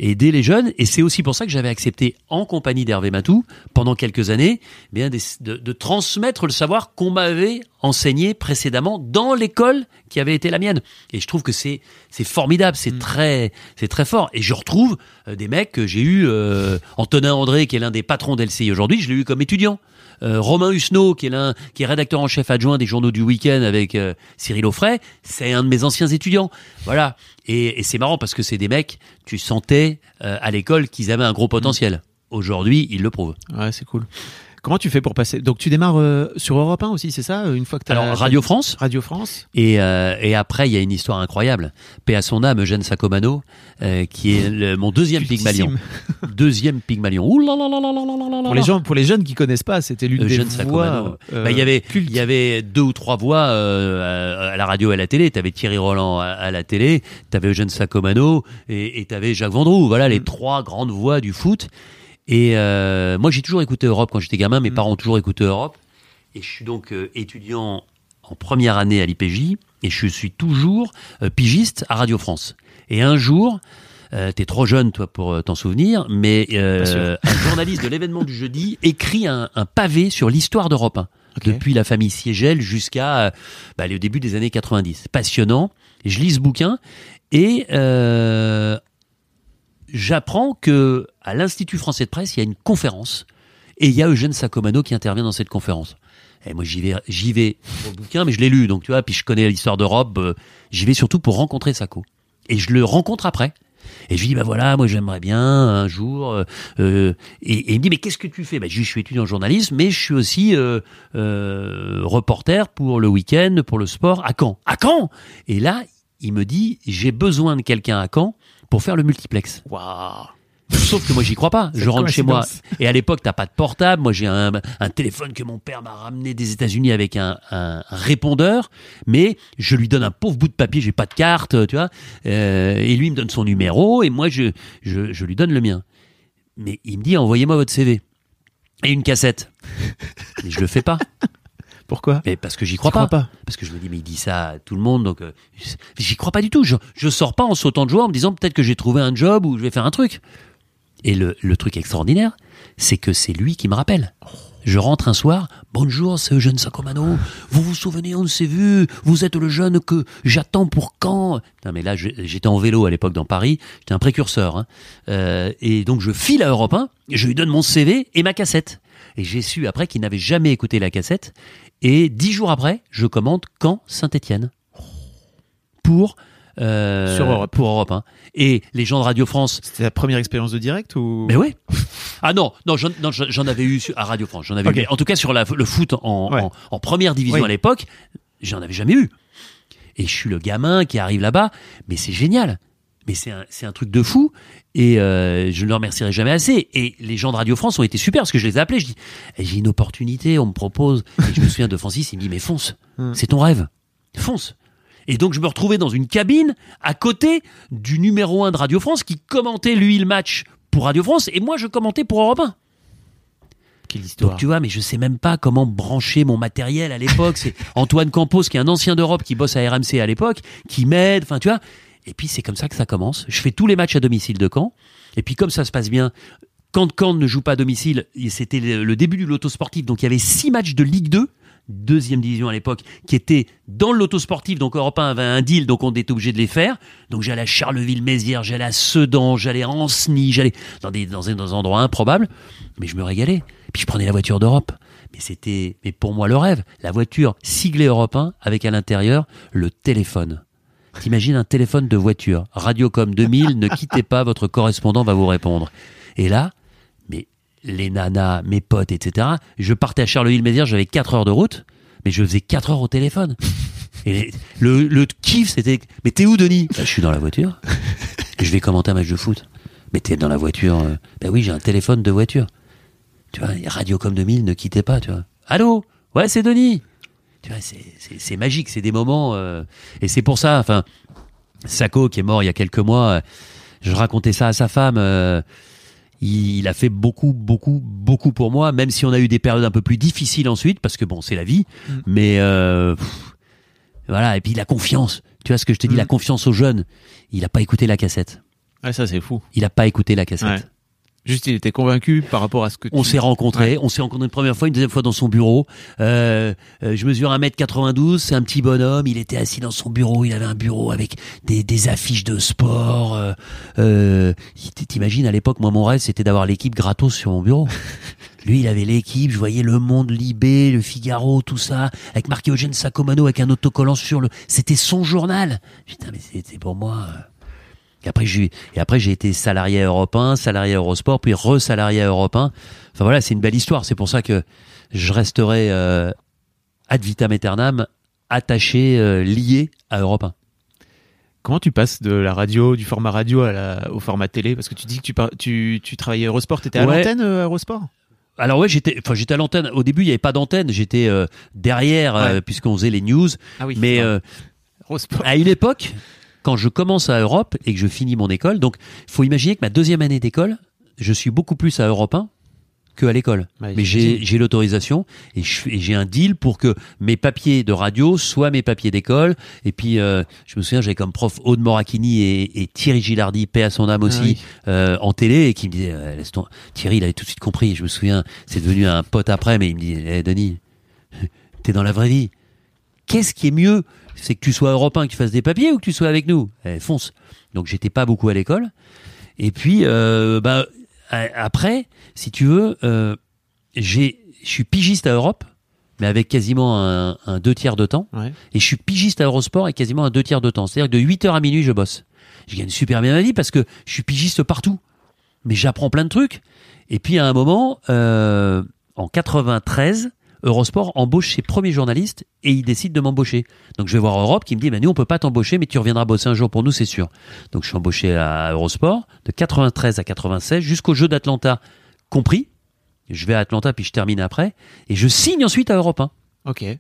aider les jeunes. Et c'est aussi pour ça que j'avais accepté en compagnie d'Hervé Matou pendant quelques années eh bien de, de transmettre le savoir qu'on m'avait enseigné précédemment dans l'école qui avait été la mienne. Et je trouve que c'est c'est formidable c'est très c'est très fort. Et je retrouve euh, des mecs que j'ai eu euh, Antonin André qui est l'un des patrons d'LCI aujourd'hui je l'ai eu comme étudiant Romain Husneau, qui est l'un, qui est rédacteur en chef adjoint des journaux du week-end avec euh, Cyril Offray, c'est un de mes anciens étudiants. Voilà. Et, et c'est marrant parce que c'est des mecs, tu sentais euh, à l'école qu'ils avaient un gros potentiel. Aujourd'hui, ils le prouvent. Ouais, c'est cool. Comment tu fais pour passer? Donc tu démarres euh, sur Europe 1 aussi, c'est ça? Une fois que as Alors Radio France. Radio France. Et, euh, et après, il y a une histoire incroyable. Paix à son âme, Eugène Sacomano, euh, qui est le, mon deuxième Pygmalion. deuxième Pygmalion. Ouh là là là là là là là Pour les gens, pour les jeunes qui connaissent pas, c'était l'une des voix. Euh, bah, il y avait, il y avait deux ou trois voix euh, à, à, la radio et à la télé. T'avais Thierry Roland à, à la télé, t'avais Eugène Sacomano et t'avais Jacques Vendroux. Voilà les mm. trois grandes voix du foot. Et euh, moi, j'ai toujours écouté Europe quand j'étais gamin. Mes Mm. parents ont toujours écouté Europe. Et je suis donc euh, étudiant en première année à l'IPJ et je suis toujours euh, pigiste à Radio France. Et un jour, t'es trop jeune toi pour t'en souvenir, mais un journaliste de l'événement du jeudi écrit un, un pavé sur l'histoire d'Europe 1 Ok. depuis la famille Siegel jusqu'à bah, le début des années 90. Passionnant. Je lis ce bouquin et euh, j'apprends que à l'Institut français de presse, il y a une conférence et il y a Eugène Sacomano qui intervient dans cette conférence. Et moi, j'y vais, j'y vais au bouquin, mais je l'ai lu, donc tu vois, puis je connais l'histoire d'Europe. euh, j'y vais surtout pour rencontrer Saco. Et je le rencontre après. Et je lui dis, bah voilà, moi j'aimerais bien un jour. euh, euh, et, et il me dit, mais qu'est-ce que tu fais? Bah, je suis étudiant en journalisme, mais je suis aussi euh, euh, reporter pour le week-end, pour le sport, à Caen. À Caen Et là, il me dit, j'ai besoin de quelqu'un à Caen pour faire le multiplex. Waouh. Sauf que moi, j'y crois pas. Je rentre chez moi. Et à l'époque, t'as pas de portable. Moi, j'ai un, un téléphone que mon père m'a ramené des États-Unis avec un, un répondeur. Mais je lui donne un pauvre bout de papier. J'ai pas de carte, tu vois. Euh, et lui, il me donne son numéro. Et moi, je, je, je lui donne le mien. Mais il me dit, envoyez-moi votre CV. Et une cassette. Mais je le fais pas. Pourquoi? Mais parce que j'y crois crois pas. pas? Parce que je me dis, mais il dit ça à tout le monde, donc euh, j'y crois pas du tout. Je, je sors pas en sautant de joie en me disant peut-être que j'ai trouvé un job ou je vais faire un truc. Et le, le truc extraordinaire, c'est que c'est lui qui me rappelle. Je rentre un soir, bonjour, c'est Eugène Sacomano. Vous vous souvenez, on s'est vu. Vous êtes le jeune que j'attends pour quand? Non, mais là, j'étais en vélo à l'époque dans Paris. J'étais un précurseur. hein. Euh, et donc, je file à Europe 1. et Je lui donne mon CV et ma cassette. Et j'ai su après qu'il n'avait jamais écouté la cassette. Et dix jours après, je commande Caen Saint-Étienne pour euh, Sur Europe. pour Europe 1. Et les gens de Radio France C'était la première expérience de direct ou? Mais oui. Ah non, non, j'en, avais eu à Radio France. J'en avais eu, en tout cas sur la- le foot en, Ouais. en, en première division Oui. à l'époque, j'en avais jamais eu. Et je suis le gamin qui arrive là-bas, mais c'est génial. Mais c'est un, truc de fou. Et euh, je ne le remercierai jamais assez. Et les gens de Radio France ont été super parce que je les ai appelés. Je dis, Eh, j'ai une opportunité, on me propose. Et je me souviens de Francis, il me dit, mais fonce, Hmm. c'est ton rêve, fonce. Et donc je me retrouvais dans une cabine à côté du numéro 1 de Radio France qui commentait lui le match pour Radio France et moi je commentais pour Europe 1. Quelle histoire Donc tu vois, mais je sais même pas comment brancher mon matériel à l'époque. C'est Antoine Campos qui est un ancien d'Europe qui bosse à RMC à l'époque, qui m'aide. Enfin tu vois. Et puis c'est comme ça que ça commence. Je fais tous les matchs à domicile de Caen. Et puis comme ça se passe bien, quand Caen ne joue pas à domicile, c'était le début du loto sportif, donc il y avait six matchs de Ligue 2, deuxième division à l'époque, qui étaient dans le loto sportif, donc Europe 1 avait un deal, donc on était obligé de les faire. Donc j'allais à Charleville-Mézières, j'allais à Sedan, j'allais à Ancenis, j'allais dans des, dans des, dans des endroits improbables, mais je me régalais. Puis je prenais la voiture d'Europe. Mais c'était, mais pour moi le rêve, la voiture siglée Europe 1 avec à l'intérieur le téléphone. T'imagines un téléphone de voiture, Radiocom 2000, ne quittez pas, votre correspondant va vous répondre. Et là, mais les nanas, mes potes, etc. Je partais à Charleville-Mézières, j'avais 4 heures de route, mais je faisais 4 heures au téléphone. Et le, le kiff, c'était, mais t'es où, Denis? Bah, Je suis dans la voiture. Je vais commenter un match de foot. Mais t'es dans la voiture. euh, Ben oui, j'ai un téléphone de voiture. Tu vois, Radiocom 2000, ne quittez pas, tu vois. Allô? Ouais, c'est Denis. Tu vois, c'est, magique, c'est des moments. euh, et c'est pour ça, enfin, Sako, qui est mort il y a quelques mois, euh, je racontais ça à sa femme. euh, il, il a fait beaucoup, beaucoup, beaucoup pour moi, même si on a eu des périodes un peu plus difficiles ensuite, parce que bon, c'est la vie. Mm. Mais euh, pff, voilà, et puis la confiance. Tu vois ce que je te dis, Mm. la confiance aux jeunes. Il a pas écouté la cassette. Ouais, ça c'est fou. Il a pas écouté la cassette. Ouais. Juste, il était convaincu par rapport à ce que On tu- s'est rencontrés, on s'est rencontrés une première fois, une deuxième fois dans son bureau. Euh, euh, je mesure 1m92, c'est un petit bonhomme, il était assis dans son bureau, il avait un bureau avec des, des affiches de sport. Euh, euh, T'imagines, à l'époque, moi, mon rêve, c'était d'avoir l'équipe gratos sur mon bureau. Lui, il avait l'équipe, je voyais Le Monde, Libé, Le Figaro, tout ça, avec marqué Eugène Sacomano avec un autocollant sur le... C'était son journal. Putain, mais c'était pour moi... et après, j'ai, et après, j'ai été salarié à Europe 1, salarié à Eurosport, puis re-salarié à Europe 1. Enfin voilà, c'est une belle histoire. C'est pour ça que je resterai euh, ad vitam aeternam attaché, euh, lié à Europe 1. Comment tu passes de la radio, du format radio à la- au format télé? Parce que tu dis que tu, par- tu, tu travaillais à Eurosport, t'étais à Ouais. l'antenne euh, à Eurosport? Alors ouais, j'étais, enfin j'étais à l'antenne. Au début, il n'y avait pas d'antenne. J'étais derrière, Ouais. puisqu'on faisait les news. Ah oui. Mais à une époque, quand je commence à Europe et que je finis mon école, donc faut imaginer que ma deuxième année d'école, je suis beaucoup plus à Europe 1 que à l'école. Ouais, Mais j'ai l'autorisation et j'ai un deal pour que mes papiers de radio soient mes papiers d'école. Et puis, euh, je me souviens, j'avais comme prof Aude Morakini et, et Thierry Gilardi, paix à son âme aussi, Ah oui. euh, en télé, et qui me disait, euh, laisse ton... Thierry, il avait tout de suite compris. Je me souviens, c'est devenu un pote après, mais il me dit, Eh, Denis, t'es dans la vraie vie. Qu'est-ce qui est mieux C'est que tu sois européen, que tu fasses des papiers ou que tu sois avec nous Eh, Fonce. Donc j'étais pas beaucoup à l'école. Et puis, euh, bah, après, si tu veux, euh, j'ai, je suis pigiste à Europe, mais avec quasiment un, un deux tiers de temps. Ouais. Et je suis pigiste à Eurosport avec quasiment un deux tiers de temps. C'est-à-dire que de 8h à minuit, je bosse. Je gagne super bien ma vie parce que je suis pigiste partout. Mais j'apprends plein de trucs. Et puis à un moment, euh, en 93, Eurosport embauche ses premiers journalistes et il décide de m'embaucher. Donc je vais voir Europe qui me dit, bah, nous on peut pas t'embaucher, mais tu reviendras bosser un jour pour nous, c'est sûr. Donc je suis embauché à Eurosport de 93 à 96 jusqu'au jeu d'Atlanta compris. Je vais à Atlanta puis je termine après et je signe ensuite à Europe 1. Ok. Et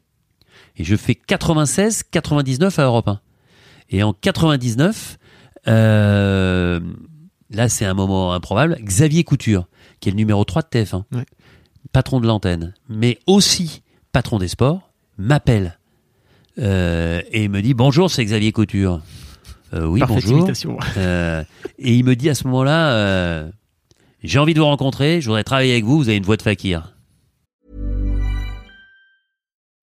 je fais 96, 99 à Europe 1. Et en 99, euh, là c'est un moment improbable, Xavier Couture, qui est le numéro 3 de TF1, Ouais. Patron de l'antenne, mais aussi patron des sports, m'appelle euh, et me dit bonjour c'est Xavier Couture. Euh, oui Parfaite bonjour. Euh, et il me dit à ce moment-là, euh, j'ai envie de vous rencontrer, je voudrais travailler avec vous, vous avez une voix de fakir.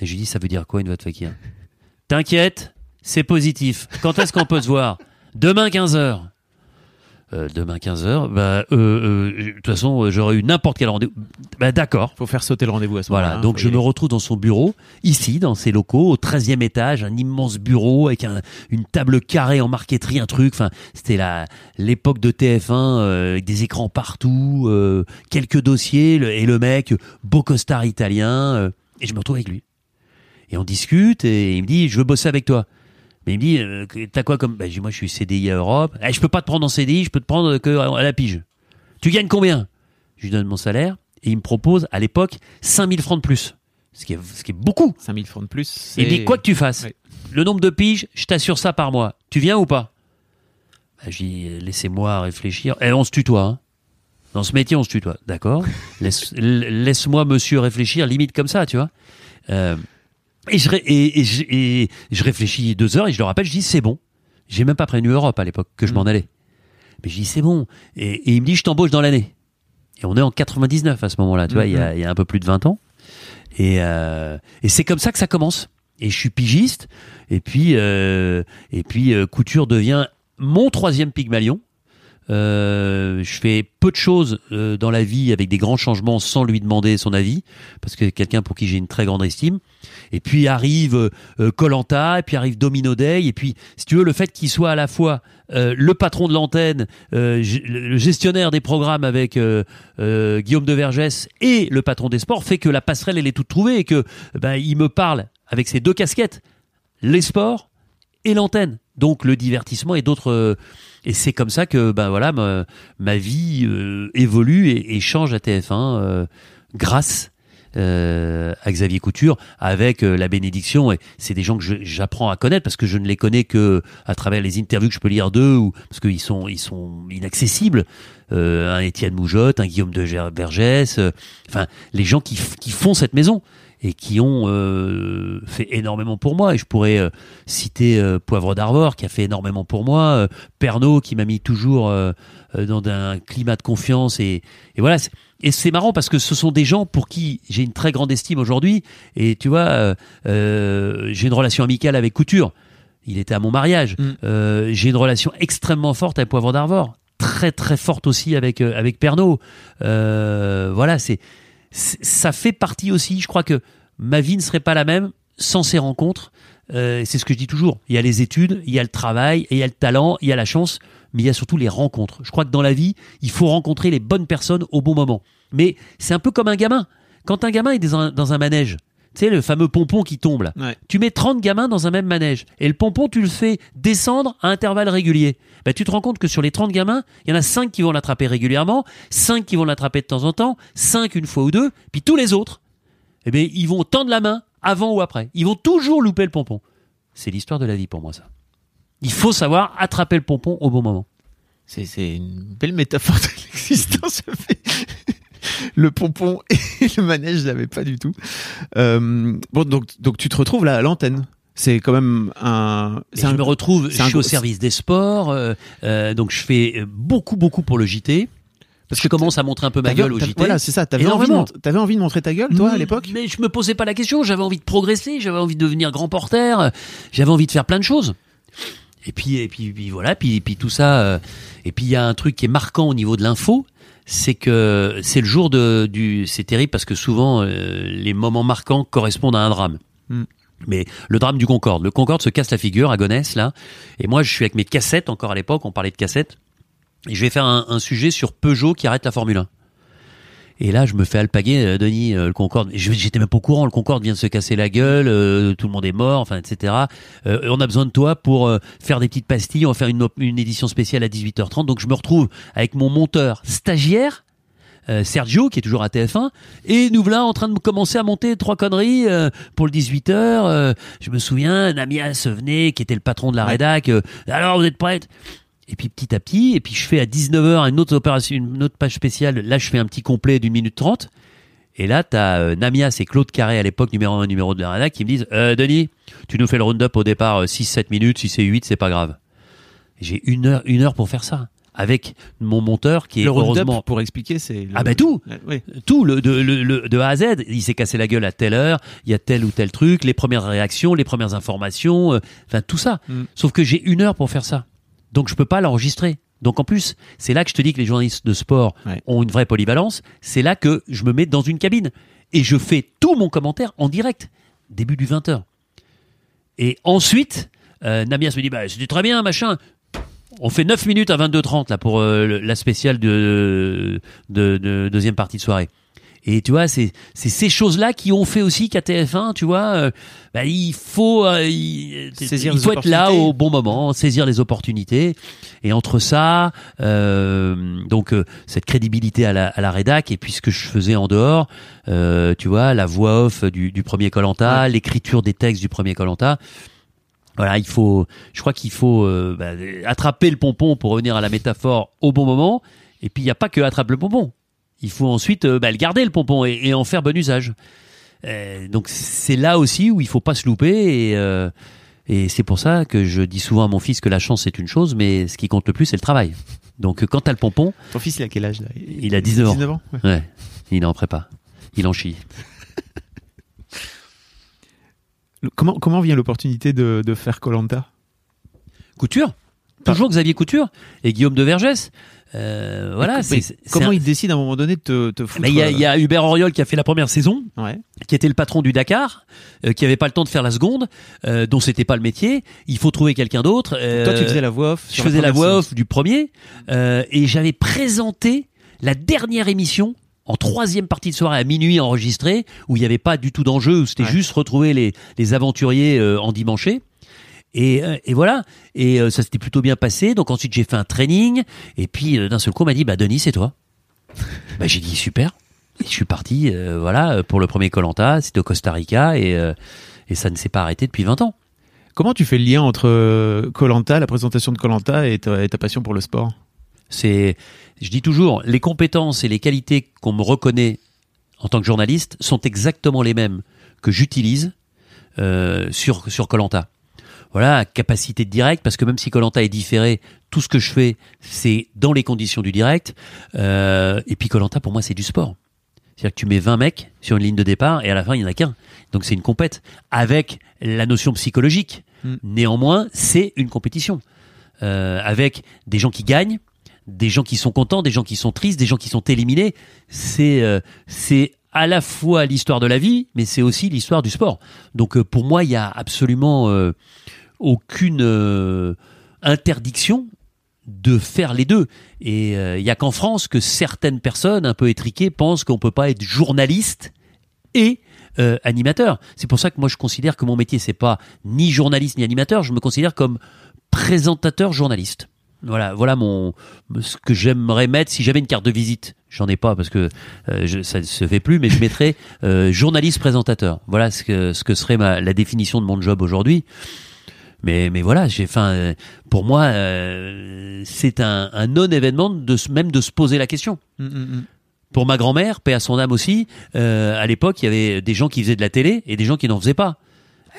Et je lui dis, ça veut dire quoi une voix de fakir? T'inquiète, c'est positif. Quand est-ce qu'on peut se voir? Demain 15h. Euh, demain 15h, bah, euh, euh, de toute façon, j'aurais eu n'importe quel rendez-vous. Bah, d'accord. Faut faire sauter le rendez-vous à ce moment-là. Voilà, hein, donc je me retrouve dans son bureau, ici, dans ses locaux, au 13e étage, un immense bureau avec un- une table carrée en marqueterie, un truc. Enfin, c'était l'époque de TF1, euh, avec des écrans partout, quelques dossiers, le- et le mec, beau costard italien, et je me retrouve avec lui. Et on discute, et il me dit, je veux bosser avec toi. Mais il me dit, euh, t'as quoi comme bah, je dis, Moi, je suis CDI à Europe. Eh, je peux pas te prendre en CDI, je peux te prendre que à la pige. Tu gagnes combien? Je lui donne mon salaire et il me propose à l'époque 5000 francs de plus. Ce qui est, ce qui est beaucoup. 5000 francs de plus. Il me dit, quoi que tu fasses, le nombre de piges, je t'assure ça par mois. Tu viens ou pas? Bah, Je dis, laissez-moi réfléchir. Et on se tutoie. Hein. Dans ce métier, on se tutoie. D'accord Laisse- Laisse-moi, monsieur, réfléchir, limite comme ça, tu vois. Euh, et, je, ré- et, et je, et je réfléchis deux heures et je le rappelle, je dis, c'est bon. J'ai même pas prévenu Europe à l'époque que je m'en allais. Mais je dis, c'est bon. Et, il me dit, je t'embauche dans l'année. Et on est en 99 à ce moment-là, tu vois, il y, a, il y a un peu plus de 20 ans. Et, euh, et c'est comme ça que ça commence. Et je suis pigiste. Et puis, euh, et puis euh, Couture devient mon troisième Pygmalion. Euh, je fais peu de choses euh, dans la vie avec des grands changements sans lui demander son avis, parce que c'est quelqu'un pour qui j'ai une très grande estime. Et puis arrive Colanta, et puis arrive Domino Day, et puis si tu veux le fait qu'il soit à la fois euh, le patron de l'antenne, euh, le gestionnaire des programmes avec euh, euh, Guillaume de Vergès et le patron des sports fait que la passerelle elle est toute trouvée et que ben, il me parle avec ses deux casquettes, les sports et l'antenne. Donc le divertissement et d'autres euh, et c'est comme ça que ben voilà ma, vie euh, évolue et, et change à TF1 euh, grâce euh, à Xavier Couture avec euh, la bénédiction. Et c'est des gens que j'apprends à connaître parce que je ne les connais que à travers les interviews que je peux lire d'eux ou parce qu'ils sont ils sont inaccessibles. Euh, un Étienne Moujotte un Guillaume de Vergès euh, enfin les gens qui, qui font cette maison et qui ont euh, fait énormément pour moi. Et je pourrais citer Poivre d'Arvor qui a fait énormément pour moi Pernod qui m'a mis toujours dans un climat de confiance et, voilà et c'est marrant parce que ce sont des gens pour qui j'ai une très grande estime aujourd'hui. Et tu vois euh, euh, j'ai une relation amicale avec Couture. Il était à mon mariage. Mm. Euh, j'ai une relation extrêmement forte avec Poivre d'Arvor. Très très forte aussi avec euh, avec Pernod Euh, voilà c'est ça fait partie aussi je crois que ma vie ne serait pas la même sans ces rencontres. Euh, c'est ce que je dis toujours. Il y a les études il y a le travail et il y a le talent il y a la chance mais il y a surtout les rencontres je crois que dans la vie il faut rencontrer les bonnes personnes au bon moment mais c'est un peu comme un gamin quand un gamin est dans un, dans un manège tu sais le fameux pompon qui tombe là Ouais. tu mets 30 gamins dans un même manège et le pompon tu le fais descendre à intervalles réguliers. Ben, tu te rends compte que sur les 30 gamins, il y en a 5 qui vont l'attraper régulièrement, 5 qui vont l'attraper de temps en temps, 5 une fois ou deux, puis tous les autres, eh ben, ils vont tendre la main avant ou après. Ils vont toujours louper le pompon. C'est l'histoire de la vie pour moi ça. Il faut savoir attraper le pompon au bon moment. C'est, une belle métaphore de l'existence. le pompon et le manège, je l'avais pas du tout. Euh, bon, donc, donc tu te retrouves là à l'antenne. C'est quand même un. C'est je un- me retrouve, je un suis au service des sports, euh, euh, donc je fais beaucoup beaucoup pour le JT. Parce que je commence à montrer un peu ma gueule au JT. Voilà, c'est ça. T'avais envie, de envie de montrer ta gueule, toi, à Mm, l'époque? Mais je me posais pas la question. J'avais envie de progresser. J'avais envie de devenir grand porteur. J'avais envie de faire plein de choses. Et puis, et puis, puis voilà. Puis, puis tout ça. euh, et puis il y a un truc qui est marquant au niveau de l'info, c'est que c'est le jour de du. C'est terrible parce que souvent euh, les moments marquants correspondent à un drame. Mm. Mais le drame du Concorde. Le Concorde se casse la figure à Gonesse là. Et moi, je suis avec mes cassettes encore à l'époque. On parlait de cassettes. Et je vais faire un, un sujet sur Peugeot qui arrête la Formule 1. Et là, je me fais alpaguer, euh, Denis, euh, le Concorde. J'étais même pas au courant, le Concorde vient de se casser la gueule, euh, tout le monde est mort, enfin, etc. Euh, on a besoin de toi pour euh, faire des petites pastilles, on va faire une, une édition spéciale à 18h30. Donc je me retrouve avec mon monteur stagiaire, euh, Sergio, qui est toujours à TF1, et nous voilà en train de commencer à monter trois conneries euh, pour le 18h. euh, je me souviens, Namias venait, qui était le patron de la rédac. euh, alors, vous êtes prête et puis petit à petit, et puis je fais à 19h une autre opération, une autre page spéciale. Là, je fais un petit complet d'une minute trente. Et là, t'as euh, Namias et Claude Carré à l'époque, numéro 1, numéro 2 de la qui me disent euh, Denis, tu nous fais le round-up au départ 6-7 minutes, si c'est 8, c'est pas grave. J'ai une heure, une heure pour faire ça. Avec mon monteur qui est Le heureusement pour expliquer, c'est. le- Ah bah tout Oui. tout le de, le- le- de A à Z. Il s'est cassé la gueule à telle heure, il y a tel ou tel truc, les premières réactions, les premières informations, euh, enfin tout ça. Mm. Sauf que j'ai une heure pour faire ça. Donc je peux pas l'enregistrer. Donc en plus, c'est là que je te dis que les journalistes de sport Ouais. ont une vraie polyvalence. C'est là que je me mets dans une cabine et je fais tout mon commentaire en direct, début du 20h. Et ensuite, euh, Namias me dit bah c'était très bien machin. On fait 9 minutes à 22h30 là pour euh, la spéciale de, de, de deuxième partie de soirée. Et tu vois, c'est c'est ces choses-là qui ont fait aussi qu'à TF1, tu vois, euh, bah, il faut euh, il, Saisir il les faut être là au bon moment, saisir les opportunités. Et entre ça, euh, donc euh, cette crédibilité à la, à la rédac et puis ce que je faisais en dehors, euh, tu vois, la voix off du, du premier Colanta, l'écriture des textes du premier Colanta. Voilà, il faut, je crois qu'il faut euh, bah, attraper le pompon pour revenir à la métaphore au bon moment. Et puis il n'y a pas que attraper le pompon. Il faut ensuite euh, bah, le garder le pompon et, et en faire bon usage. Euh, donc c'est là aussi où il faut pas se louper et, euh, et c'est pour ça que je dis souvent à mon fils que la chance c'est une chose, mais ce qui compte le plus c'est le travail. Donc quand t'as le pompon, Ton fils, il a quel âge là? Il a 19 ans. 19 ans ouais. ouais, il est en prépa, il en chie. Comment, comment vient l'opportunité de, de faire Colanta? Couture, toujours Xavier Couture et Guillaume de Vergès. Euh, voilà, c'est- Comment c'est un- il décide à un moment donné de te, te foutre Mais il y, y euh, a Hubert Auriol qui a fait la première saison, Ouais. qui était le patron du Dakar, euh, qui avait pas le temps de faire la seconde, euh, dont c'était pas le métier. Il faut trouver quelqu'un d'autre. euh, Toi, tu faisais la voix off. Je faisais la voix off du premier euh, et j'avais présenté la dernière émission en troisième partie de soirée à minuit enregistrée où il n'y avait pas du tout d'enjeu, où c'était Ouais. juste retrouver les, les aventuriers euh, en dimanché. Et, euh, et voilà, et euh, ça s'était plutôt bien passé. Donc ensuite j'ai fait un training et puis euh, d'un seul coup on m'a dit bah Denis c'est toi. bah j'ai dit super. Et je suis parti euh, voilà pour le premier Colanta, c'était au Costa Rica et euh, et ça ne s'est pas arrêté depuis 20 ans. Comment tu fais le lien entre Colanta, la présentation de Colanta et ta, et ta passion pour le sport? C'est, je dis toujours, les compétences et les qualités qu'on me reconnaît en tant que journaliste sont exactement les mêmes que j'utilise euh, sur sur Colanta. Voilà, capacité de direct, parce que même si Colanta est différé, tout ce que je fais, c'est dans les conditions du direct. Euh, et puis Colanta, pour moi, c'est du sport. C'est-à-dire que tu mets 20 mecs sur une ligne de départ et à la fin, il n'y en a qu'un. Donc c'est une compète avec la notion psychologique. Mm. Néanmoins, c'est une compétition. Euh, avec des gens qui gagnent, des gens qui sont contents, des gens qui sont tristes, des gens qui sont éliminés. C'est euh, c'est à la fois l'histoire de la vie, mais c'est aussi l'histoire du sport. Donc euh, pour moi, il y a absolument euh, aucune euh, interdiction de faire les deux. Et euh, il y a qu'en France que certaines personnes un peu étriquées pensent qu'on peut pas être journaliste et euh, animateur. C'est pour ça que moi je considère que mon métier c'est pas ni journaliste ni animateur, je me considère comme présentateur journaliste. Voilà, voilà mon ce que j'aimerais mettre si j'avais une carte de visite. J'en ai pas parce que euh, ça ne se fait plus, mais je mettrais euh, journaliste présentateur. Voilà ce que ce que serait la définition de mon job aujourd'hui. Mais mais voilà, j'ai enfin euh, pour moi euh, c'est un, un non événement de même de se poser la question. Pour ma grand-mère, paix à son âme aussi, euh, à l'époque, il y avait des gens qui faisaient de la télé et des gens qui n'en faisaient pas.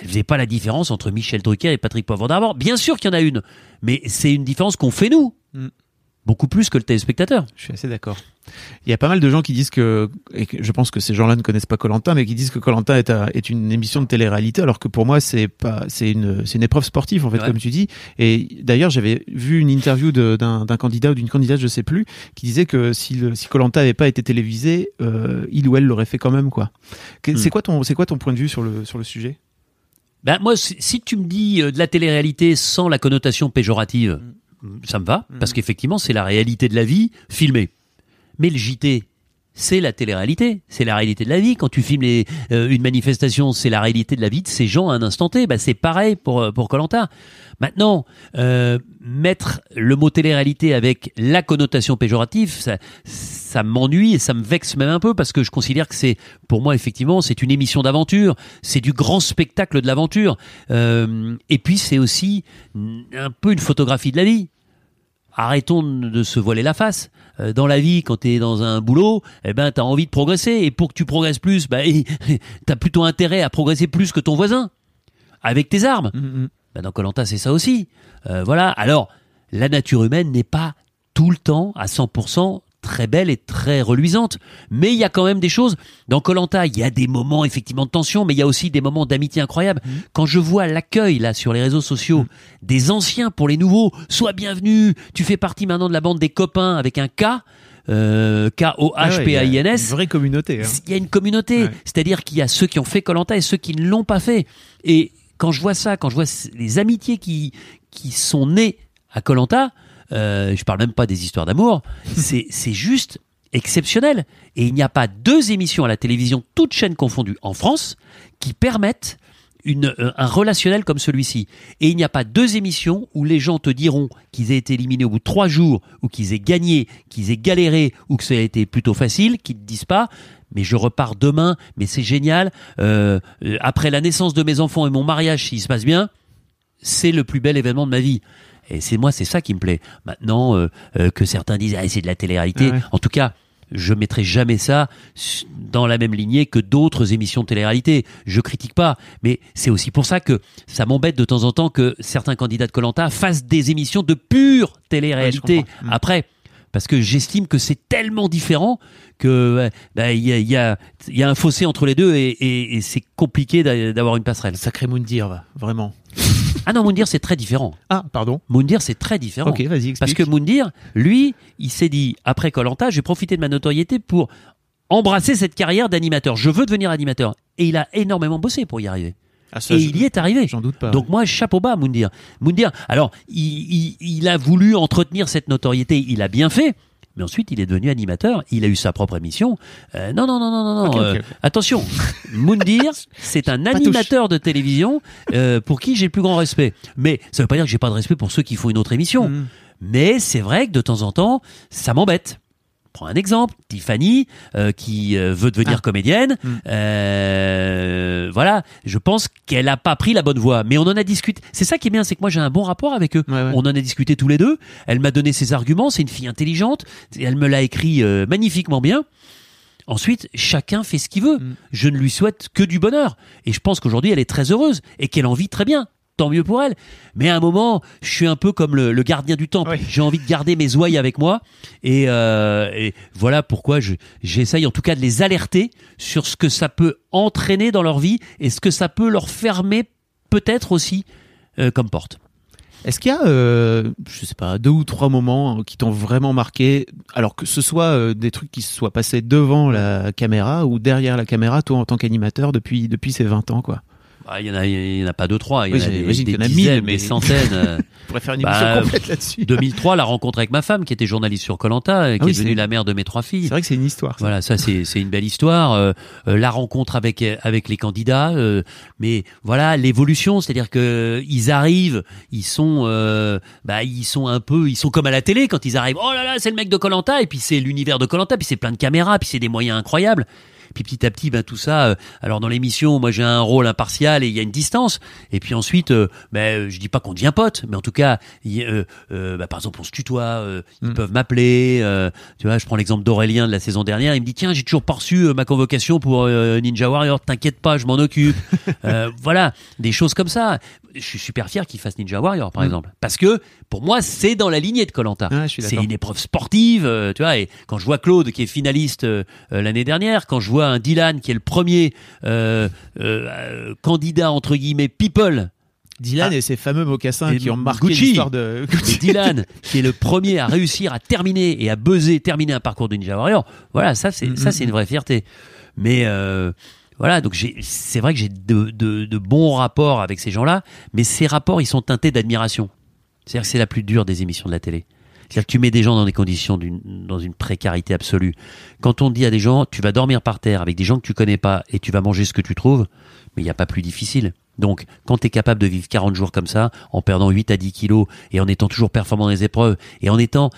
Elle faisait pas la différence entre Michel Drucker et Patrick Poivre d'Armor. Bien sûr qu'il y en a une, mais c'est une différence qu'on fait nous. Mm. Beaucoup plus que le téléspectateur. Je suis assez d'accord. Il y a pas mal de gens qui disent que, et que je pense que ces gens-là ne connaissent pas Colanta, mais qui disent que Colanta est, un- est une émission de télé-réalité, alors que pour moi c'est pas, c'est une, c'est une épreuve sportive en fait, Ouais. comme tu dis. Et d'ailleurs, j'avais vu une interview d'un candidat ou d'une candidate, je sais plus, qui disait que si le, si Colanta avait pas été télévisé, euh, il ou elle l'aurait fait quand même quoi. Hmm. C'est quoi ton, c'est quoi ton point de vue sur le sur le sujet? Ben moi, si, si tu me dis euh, de la télé-réalité sans la connotation péjorative, ça me va, parce qu'effectivement, c'est la réalité de la vie filmée. Mais le JT, c'est la télé-réalité, c'est la réalité de la vie. Quand tu filmes les, euh, une manifestation, c'est la réalité de la vie de ces gens à un instant T. Ben, c'est pareil pour euh, pour Colanta. Maintenant, euh, mettre le mot télé-réalité avec la connotation péjorative, ça, ça m'ennuie et ça me vexe même un peu parce que je considère que c'est, pour moi, effectivement, c'est une émission d'aventure, c'est du grand spectacle de l'aventure. Euh, et puis, c'est aussi un peu une photographie de la vie. Arrêtons de se voiler la face. Euh, Dans la vie, quand tu es dans un boulot, eh ben, tu as envie de progresser. Et pour que tu progresses plus, bah, tu as plutôt intérêt à progresser plus que ton voisin, avec tes armes. Ben, dans Colanta, c'est ça aussi. Euh, voilà. Alors, la nature humaine n'est pas tout le temps à 100% très belle et très reluisante, mais il y a quand même des choses. Dans Colanta, il y a des moments effectivement de tension, mais il y a aussi des moments d'amitié incroyables. Quand je vois l'accueil là sur les réseaux sociaux des anciens pour les nouveaux, sois bienvenu. Tu fais partie maintenant de la bande des copains avec un K. Euh, K-O-H-P-A-I-N-S Une vraie communauté. hein. il y a une communauté. Ouais. C'est-à-dire qu'il y a ceux qui ont fait Colanta et ceux qui ne l'ont pas fait. Et quand je vois ça, quand je vois les amitiés qui, qui sont nées à Colanta, euh, je parle même pas des histoires d'amour, c'est, juste exceptionnel. Et il n'y a pas deux émissions à la télévision, toutes chaînes confondues, en France, qui permettent une, euh, un relationnel comme celui-ci. Et il n'y a pas deux émissions où les gens te diront qu'ils aient été éliminés au bout de trois jours, ou qu'ils aient gagné, qu'ils aient galéré, ou que ça a été plutôt facile, qui ne disent pas mais je repars demain, mais c'est génial. Euh, euh, après la naissance de mes enfants et mon mariage, s'il se passe bien, c'est le plus bel événement de ma vie. Et c'est moi, c'est ça qui me plaît. Maintenant euh, euh, que certains disent ah, c'est de la télé-réalité, ouais. en tout cas, je mettrai jamais ça dans la même lignée que d'autres émissions de télé-réalité. Je critique pas, mais c'est aussi pour ça que ça m'embête de temps en temps que certains candidats de Colanta fassent des émissions de pure télé-réalité. Ouais. Mm. Après, parce que j'estime que c'est tellement différent que bah, il y, a, il y, a, il y a un fossé entre les deux et, et- et c'est compliqué d'a- d'avoir une passerelle. Sacré Moundir, vraiment. Ah non, Moundir c'est très différent. Ah, pardon. Moundir c'est très différent. Ok, vas-y, explique. Parce que Moundir, lui, il s'est dit, après Colanta, je vais profiter de ma notoriété pour embrasser cette carrière d'animateur. Je veux devenir animateur. Et il a énormément bossé pour y arriver. Ah, ça, Et je- il y est arrivé. J'en doute pas. Donc moi, chapeau bas, Moundir. Moundir, alors, il, il- il a voulu entretenir cette notoriété, il a bien fait. Mais ensuite, il est devenu animateur, il a eu sa propre émission. Euh, non, non, non, non, non, euh, attention, Moundir, c'est un animateur de télévision euh, pour qui j'ai le plus grand respect. Mais ça veut pas dire que j'ai pas de respect pour ceux qui font une autre émission. Mhm. Mais c'est vrai que de temps en temps, ça m'embête. Prends un exemple, Tiffany, euh, qui euh, veut devenir Ah. comédienne. Mm. Euh, voilà, je pense qu'elle a pas pris la bonne voie. Mais on en a discuté. C'est ça qui est bien, c'est que moi j'ai un bon rapport avec eux. Ouais, ouais. On en a discuté tous les deux. Elle m'a donné ses arguments. C'est une fille intelligente. Elle me l'a écrit euh, magnifiquement bien. Ensuite, chacun fait ce qu'il veut. Mm. Je ne lui souhaite que du bonheur. Et je pense qu'aujourd'hui, elle est très heureuse et qu'elle en vit très bien. Tant mieux pour elle. Mais à un moment, je suis un peu comme le, le gardien du temple. Oui. J'ai envie de garder mes ouailles avec moi. Et, euh, et voilà pourquoi je- j'essaye en tout cas de les alerter sur ce que ça peut entraîner dans leur vie et ce que ça peut leur fermer peut-être aussi euh, comme porte. Est-ce qu'il y a, euh, je sais pas, deux ou trois moments qui t'ont vraiment marqué, alors que ce soit euh, des trucs qui se soient passés devant la caméra ou derrière la caméra, toi en tant qu'animateur depuis depuis ces 20 ans, quoi? Bah, Il y en a, il y en a pas deux trois. Il y en a des, y en a dizaines, mille, mais- des centaines. euh. On pourrait faire une Bah, émission complète là-dessus. 2003, la rencontre avec ma femme, qui était journaliste sur Colanta, et qui Ah oui, est devenue la mère de mes trois filles. C'est vrai que c'est une histoire. ça. Voilà, ça c'est c'est une belle histoire. Euh, euh, la rencontre avec avec les candidats, euh, mais voilà l'évolution, c'est-à-dire que ils arrivent, ils sont euh, bah ils sont un peu, ils sont comme à la télé quand ils arrivent. Oh là là, c'est le mec de Colanta et puis c'est l'univers de Colanta, puis c'est plein de caméras, puis c'est des moyens incroyables. Puis petit à petit, ben tout ça. euh, alors dans l'émission, moi j'ai un rôle impartial et il y a une distance. Et puis ensuite, euh, ben je dis pas qu'on devient pote, mais en tout cas, y euh, bah, par exemple on se tutoie, ils Mm. peuvent m'appeler. tu vois, je prends l'exemple d'Aurélien de la saison dernière. Il me dit tiens, j'ai toujours pas reçu ma convocation pour Ninja Warrior. T'inquiète pas, je m'en occupe. Voilà, des choses comme ça. Je suis super fier qu'il fasse Ninja Warrior, par Mm. exemple, parce que pour moi c'est dans la lignée de Colanta. Ah, c'est une épreuve sportive, tu vois. Et quand je vois Claude qui est finaliste l'année dernière, quand je vois un Dylan qui est le premier euh, euh, candidat entre guillemets people Dylan Ah. et ses fameux mocassins qui ont marqué Gucci. l'histoire de et Dylan, qui est le premier à réussir à terminer et à buzzer, terminer un parcours de Ninja Warrior, voilà, ça c'est Mm, ça c'est une vraie fierté. Mais euh, voilà, donc c'est vrai que j'ai de, de, de bons rapports avec ces gens-là, mais ces rapports ils sont teintés d'admiration. C'est-à-dire que c'est la plus dure des émissions de la télé. C'est-à-dire que tu mets des gens dans des conditions d'une dans une précarité absolue. Quand on dit à des gens, tu vas dormir par terre avec des gens que tu connais pas et tu vas manger ce que tu trouves, mais il n'y a pas plus difficile. Donc, quand tu es capable de vivre 40 jours comme ça, en perdant 8 à 10 kilos et en étant toujours performant dans les épreuves et en étant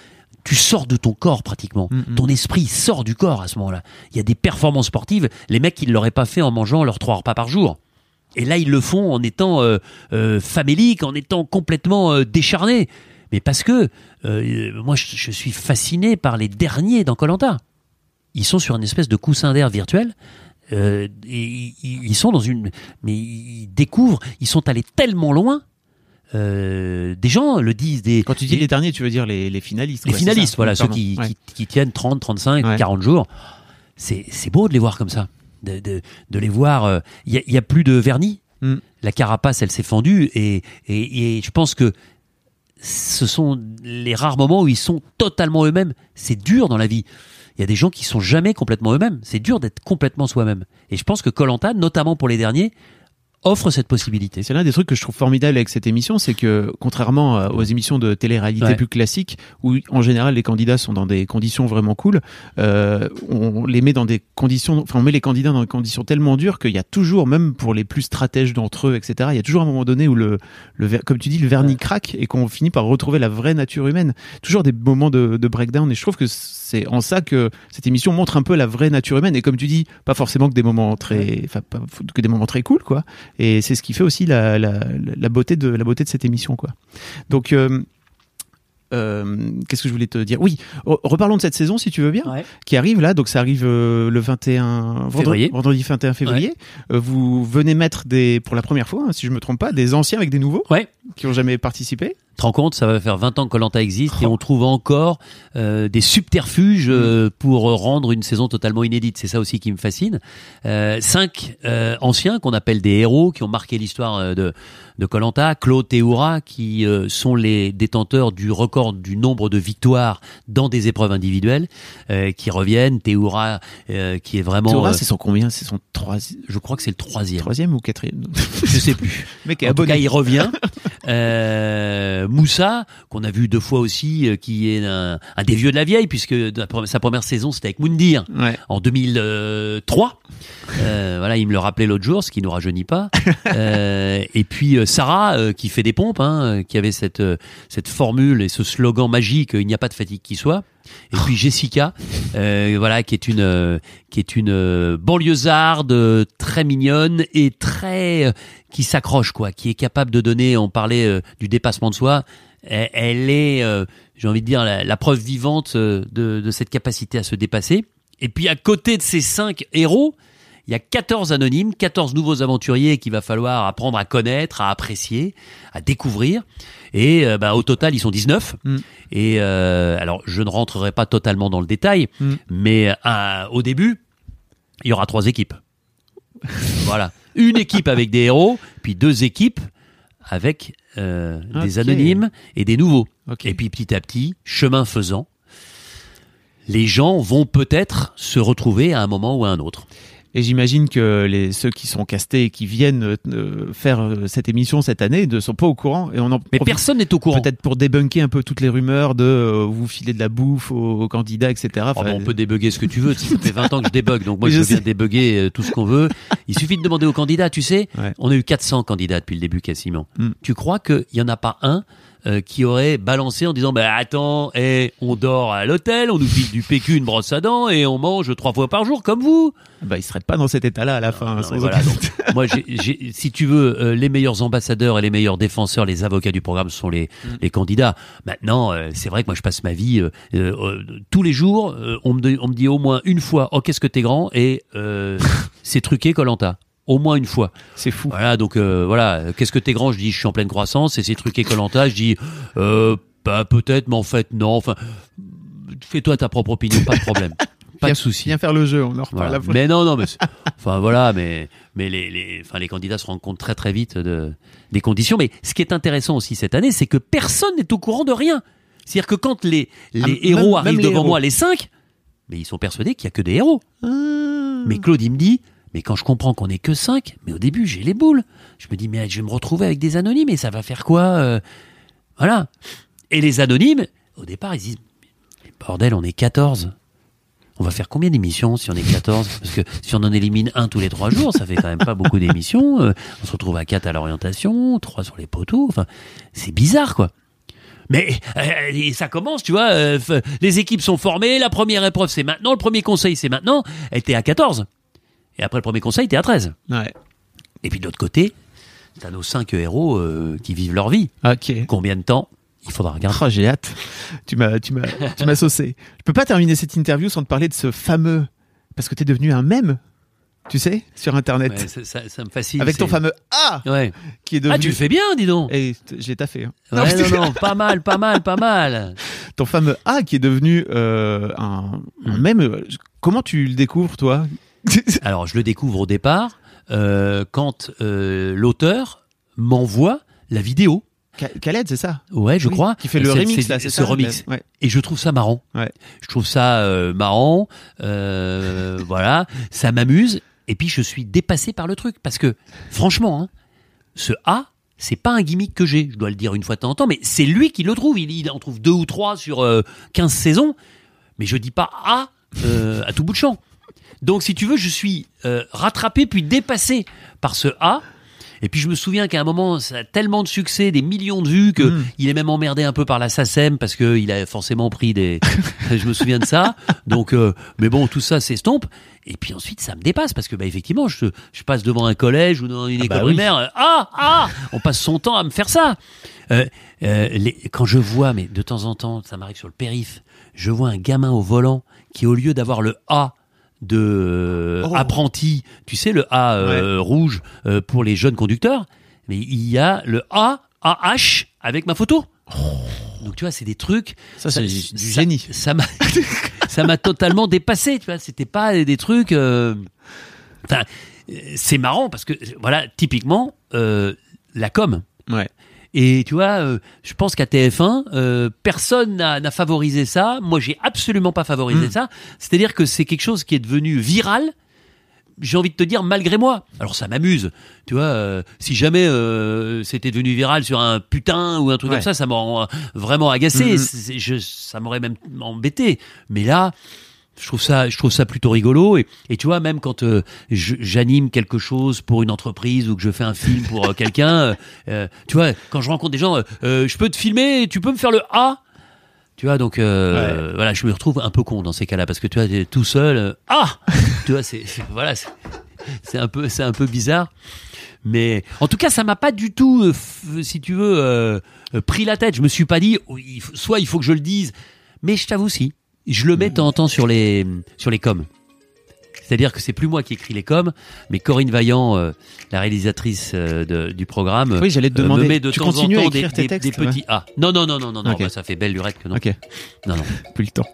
tu sors de ton corps pratiquement. Mm, mm. Ton esprit sort du corps à ce moment-là. Il y a des performances sportives, les mecs, ils l'auraient pas fait en mangeant leurs trois repas par jour. Et là, ils le font en étant euh, euh, faméliques, en étant complètement euh, décharnés. Mais parce que euh, moi, je, je suis fasciné par les derniers dans Colanta. Ils sont sur une espèce de coussin d'air virtuel. euh, et ils, sont dans une, mais ils découvrent, ils sont allés tellement loin. euh, des gens le disent, des Quand tu dis des- les derniers, tu veux dire les, les finalistes. les finalistes, ça voilà, ceux qui, Ouais. qui, qui tiennent 30, 35, Ouais. 40 jours. C'est, c'est beau de les voir comme ça. De, de, de les voir. euh, Il y, a, il y a plus de vernis. Mm. La carapace, elle s'est fendue. Et, et, et je pense que ce sont les rares moments où ils sont totalement eux-mêmes. C'est dur dans la vie. Il y a des gens qui sont jamais complètement eux-mêmes. C'est dur d'être complètement soi-même. Et je pense que Colanta, notamment pour les derniers, offre cette possibilité. C'est l'un des trucs que je trouve formidable avec cette émission, c'est que contrairement à- aux émissions de télé-réalité Ouais. plus classiques, où en général les candidats sont dans des conditions vraiment cool, euh, on les met dans des conditions, enfin on met les candidats dans des conditions tellement dures qu'il y a toujours, même pour les plus stratèges d'entre eux, etc. Il y a toujours un moment donné où le, le comme tu dis, le vernis craque et qu'on finit par retrouver la vraie nature humaine. Toujours des moments de, de breakdown et je trouve que c'est en ça que cette émission montre un peu la vraie nature humaine et comme tu dis, pas forcément que des moments très, enfin que des moments très cool quoi. Et c'est ce qui fait aussi la, la, la beauté de la beauté de cette émission, quoi. Donc, euh, euh, qu'est-ce que je voulais te dire? Oui, re- reparlons de cette saison, si tu veux bien, Ouais. qui arrive là. Donc, ça arrive euh, le 21 vendredi, Février. vendredi 21 février. Euh, vous venez mettre des, pour la première fois, hein, si je me trompe pas, des anciens avec des nouveaux Ouais. qui ont jamais participé. Te rends compte, ça va faire 20 ans que Colanta existe et Oh. on trouve encore euh, des subterfuges euh, pour rendre une saison totalement inédite. C'est ça aussi qui me fascine. Euh, cinq euh, anciens qu'on appelle des héros qui ont marqué l'histoire euh, de de Colanta, Claude Théoura, qui euh, sont les détenteurs du record du nombre de victoires dans des épreuves individuelles, euh, qui reviennent. Théoura, euh, qui est vraiment, Théora, euh, c'est son combien? C'est son troisi- je crois que c'est le troisième. troisième ou quatrième? Je sais plus. Est En tout cas, il revient. Moussa, qu'on a vu deux fois aussi, qui est un, un des vieux de la vieille, puisque sa première saison, c'était avec Moundir Ouais. en 2003. Euh, voilà, il me le rappelait l'autre jour, ce qui nous rajeunit pas. Et puis Sarah, euh, qui fait des pompes, hein, euh, qui avait cette euh, cette formule et ce slogan magique "Il n'y a pas de fatigue qui soit". Et puis Jessica, euh, voilà, qui est une euh, qui est une euh, banlieusarde très mignonne et très qui s'accroche quoi, qui est capable de donner. On parlait du dépassement de soi. Elle, elle est, j'ai envie de dire, la, la preuve vivante de, de cette capacité à se dépasser. Et puis à côté de ces cinq héros, il y a 14 anonymes, 14 nouveaux aventuriers qu'il va falloir apprendre à connaître, à apprécier, à découvrir. Et euh, bah, au total, ils sont 19. Mm. Et euh, alors, je ne rentrerai pas totalement dans le détail, Mm. mais euh, au début, il y aura trois équipes. voilà. Une équipe avec des héros, puis deux équipes avec des anonymes et des nouveaux. Et puis petit à petit, chemin faisant, les gens vont peut-être se retrouver à un moment ou à un autre. Et j'imagine que les, ceux qui sont castés et qui viennent euh, faire euh, cette émission cette année ne sont pas au courant. Et on en Mais personne n'est au courant. Peut-être pour débunker un peu toutes les rumeurs de euh, vous filer de la bouffe aux, aux candidats, etc. Ah Enfin, bah, on peut débugger ce que tu veux. Ça fait 20 ans que je débug, donc moi je, je veux bien sais. débugger euh, tout ce qu'on veut. Il suffit de demander aux candidats, tu sais. Ouais. On a eu 400 candidats depuis le début quasiment. Mm. Tu crois qu'il n'y en a pas un euh, qui aurait balancé en disant bah attends, eh, on dort à l'hôtel, on nous file du PQ, une brosse à dents et on mange trois fois par jour comme vous. bah, ils seraient pas dans cet état-là à la fin. Non, sans mais voilà, aucun donc, doute. moi, si tu veux, euh, les meilleurs ambassadeurs et les meilleurs défenseurs, les avocats du programme sont les, Mm. les candidats. Maintenant, euh, c'est vrai que moi, je passe ma vie tous les jours. on, me, dit- on me dit au moins une fois, oh qu'est-ce que t'es grand et c'est truqué Colanta. Au moins une fois. C'est fou. Voilà, donc euh, voilà. Qu'est-ce que t'es grand? Je dis, je suis en pleine croissance. Et c'est truqué Colanta. Je dis, euh, bah, peut-être, mais en fait, non. Enfin, fais-toi ta propre opinion, pas de problème. Pas Viens- de souci. Viens faire le jeu, on en reparle Voilà. après. Mais non, non, mais enfin voilà, mais mais les les enfin les candidats se rendent compte très très vite de des conditions. Mais ce qui est intéressant aussi cette année, c'est que personne n'est au courant de rien. C'est-à-dire que quand les les Ah, héros même- arrivent même les devant héros. moi, les cinq, mais ils sont persuadés qu'il y a que des héros. Ah. Mais Claude, il me dit, mais quand je comprends qu'on est que cinq, mais au début j'ai les boules. Je me dis, mais je vais me retrouver avec des anonymes et ça va faire quoi euh, Voilà. Et les anonymes, au départ, ils disent, bordel, on est 14. On va faire combien d'émissions si on est 14 Parce que si on en élimine un tous les trois jours, ça fait quand même pas beaucoup d'émissions. Euh, on se retrouve à 4 à l'orientation, 3 sur les poteaux. Enfin, c'est bizarre, quoi. Mais euh, et ça commence, tu vois. euh, les équipes sont formées. La première épreuve, c'est maintenant. Le premier conseil, c'est maintenant. Elle était à 14. Et après le premier conseil, t'es à 13. Ouais. Et puis de l'autre côté, t'as nos cinq héros euh, qui vivent leur vie. Ok. Combien de temps Il faudra regarder. Oh, j'ai hâte. Tu m'as, tu m'as, tu m'as saucé. Je peux pas terminer cette interview sans te parler de ce fameux, parce que t'es devenu un mème, tu sais, sur Internet, Ouais, ça, ça- ça me fascine. avec ton fameux A Ouais. qui est devenu. Ah, tu le fais bien, dis donc. Et t- j'ai taffé. Hein. Ouais, Non, non, non, pas mal, pas mal, pas mal. Ton fameux A qui est devenu euh, un, un Mm. mème. euh, Comment tu le découvres, toi? Alors, je le découvre au départ euh, quand euh, l'auteur m'envoie la vidéo. Khaled, c'est ça? Ouais, je Oui, crois. Qui fait le remix, là, c'est ce ça? remix. Ouais. Et je trouve ça marrant. Ouais. Je trouve ça euh, marrant. euh, voilà, ça m'amuse. Et puis je suis dépassé par le truc parce que franchement, hein, ce A, c'est pas un gimmick que j'ai. Je dois le dire une fois de temps en temps, mais c'est lui qui le trouve. Il, il en trouve deux ou trois sur euh, 15 saisons. Mais je dis pas A euh, à tout bout de champ. Donc si tu veux, je suis euh, rattrapé puis dépassé par ce A. Et puis je me souviens qu'à un moment, ça a tellement de succès, des millions de vues, que Mm. il est même emmerdé un peu par la SACEM parce que il a forcément pris des. je me souviens de ça. Donc, euh, mais bon, tout ça s'estompe. Et puis ensuite, ça me dépasse parce que bah effectivement, je, je passe devant un collège ou dans une école bah oui. primaire. euh, Ah ah, on passe son temps à me faire ça. Euh, euh, les- quand je vois, mais de temps en temps, ça m'arrive sur le périph, je vois un gamin au volant qui, au lieu d'avoir le A de euh, Oh. apprenti, tu sais, le A euh, rouge euh, pour les jeunes conducteurs, mais il y a le A AH avec ma photo. Donc tu vois, c'est des trucs. Ça, c'est du génie. Ça m'a, ça m'a totalement dépassé. Tu vois, c'était pas des trucs. euh, Enfin, c'est marrant parce que voilà, typiquement la com. Ouais. Et tu vois, euh, je pense qu'à TF1, euh, personne n'a favorisé ça. Moi, j'ai absolument pas favorisé Mm. ça. C'est-à-dire que c'est quelque chose qui est devenu viral. J'ai envie de te dire malgré moi. Alors ça m'amuse, tu vois. euh, si jamais euh, c'était devenu viral sur un putain ou un truc Ouais. comme ça, ça m'aurait vraiment agacé. C'est- je- ça m'aurait même embêté. Mais là, je trouve ça, je trouve ça plutôt rigolo. Et, et tu vois, même quand euh, j'anime quelque chose pour une entreprise ou que je fais un film pour euh, quelqu'un, euh, tu vois, quand je rencontre des gens, je peux te filmer, tu peux me faire le A. Tu vois, donc voilà, je me retrouve un peu con dans ces cas-là parce que tu vois, tout seul. ah, tu vois, c'est voilà, c'est un peu, c'est un peu bizarre. Mais en tout cas, ça m'a pas du tout, si tu veux, pris la tête. Je me suis pas dit, oh, soit il faut que je le dise, mais je t'avoue si, je le mets de temps en temps sur les sur les coms. C'est-à-dire que c'est plus moi qui écris les coms, mais Corinne Vaillant, euh, la réalisatrice euh, de- du programme, Oui, j'allais te euh, demander. me met de tu temps en temps écrire des, tes des- textes des petits A. Non, non, non, non, non, non, Ok. bah, ça fait belle lurette que non. Ok, Non, non. plus le temps.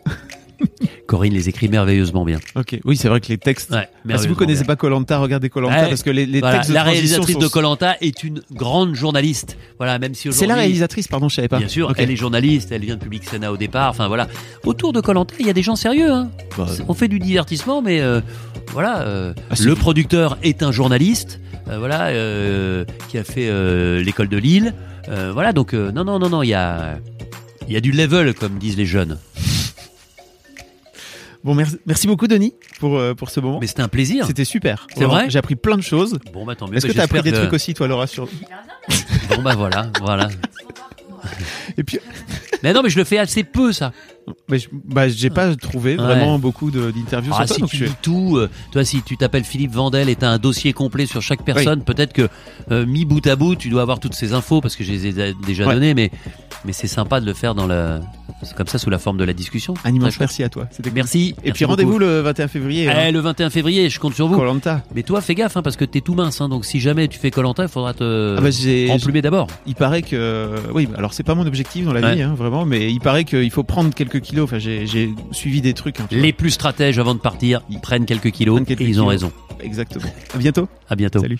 Corinne les écrit merveilleusement bien. Ok, oui, c'est vrai que les textes. Ouais, Ah, si vous merveilleusement connaissez bien. pas Colanta, regardez Colanta Ouais. parce que les, les Voilà, textes de la réalisatrice sont- de Colanta est une grande journaliste. Voilà, même si C'est la réalisatrice, pardon, je savais pas. Bien sûr, elle est journaliste, elle vient de Public Sénat au départ. Enfin voilà, autour de Colanta, il y a des gens sérieux. Hein. Bah, On fait du divertissement, mais euh, voilà, euh, Ah, le producteur est un journaliste, euh, voilà, qui a fait l'école de Lille. Voilà, donc non, non, non, non, il y a, il y a du level, comme disent les jeunes. Bon, merci, merci beaucoup, Denis, pour, euh, pour ce moment. Mais c'était un plaisir. C'était super. C'est vrai J'ai appris plein de choses. Bon, bah tant mieux. Est-ce Bah, que tu as appris des que- trucs aussi, toi, Laura sur... Bon, bah voilà, voilà. Et puis, Mais non, mais je le fais assez peu, ça. bah, je- bah, j'ai pas trouvé Ouais. vraiment beaucoup de- d'interviews Ah, sur toi, si tu je- dis tout, euh, toi si tu t'appelles Philippe Vandel et t'as un dossier complet sur chaque personne, peut-être que euh, mis bout à bout, tu dois avoir toutes ces infos parce que je les ai déjà Ouais. données, mais mais c'est sympa de le faire dans la, comme ça sous la forme de la discussion. un immense merci à toi. C'était. Merci. Et puis rendez-vous le 21 février. Eh, le 21 février, je compte sur vous. Colanta. Mais toi, fais gaffe, hein, parce que t'es tout mince, hein, donc si jamais tu fais Colanta, il faudra te Ah bah, remplumer d'abord. Il paraît que oui, alors c'est pas mon objectif dans la Ouais. vie, hein, vraiment, mais il paraît qu'il faut prendre quelques kilos. Enfin, j'ai suivi des trucs. hein, Les plus stratèges avant de partir, ils prennent quelques kilos Prennent quelques et ils ont raison. Exactement. À bientôt. À bientôt. Salut.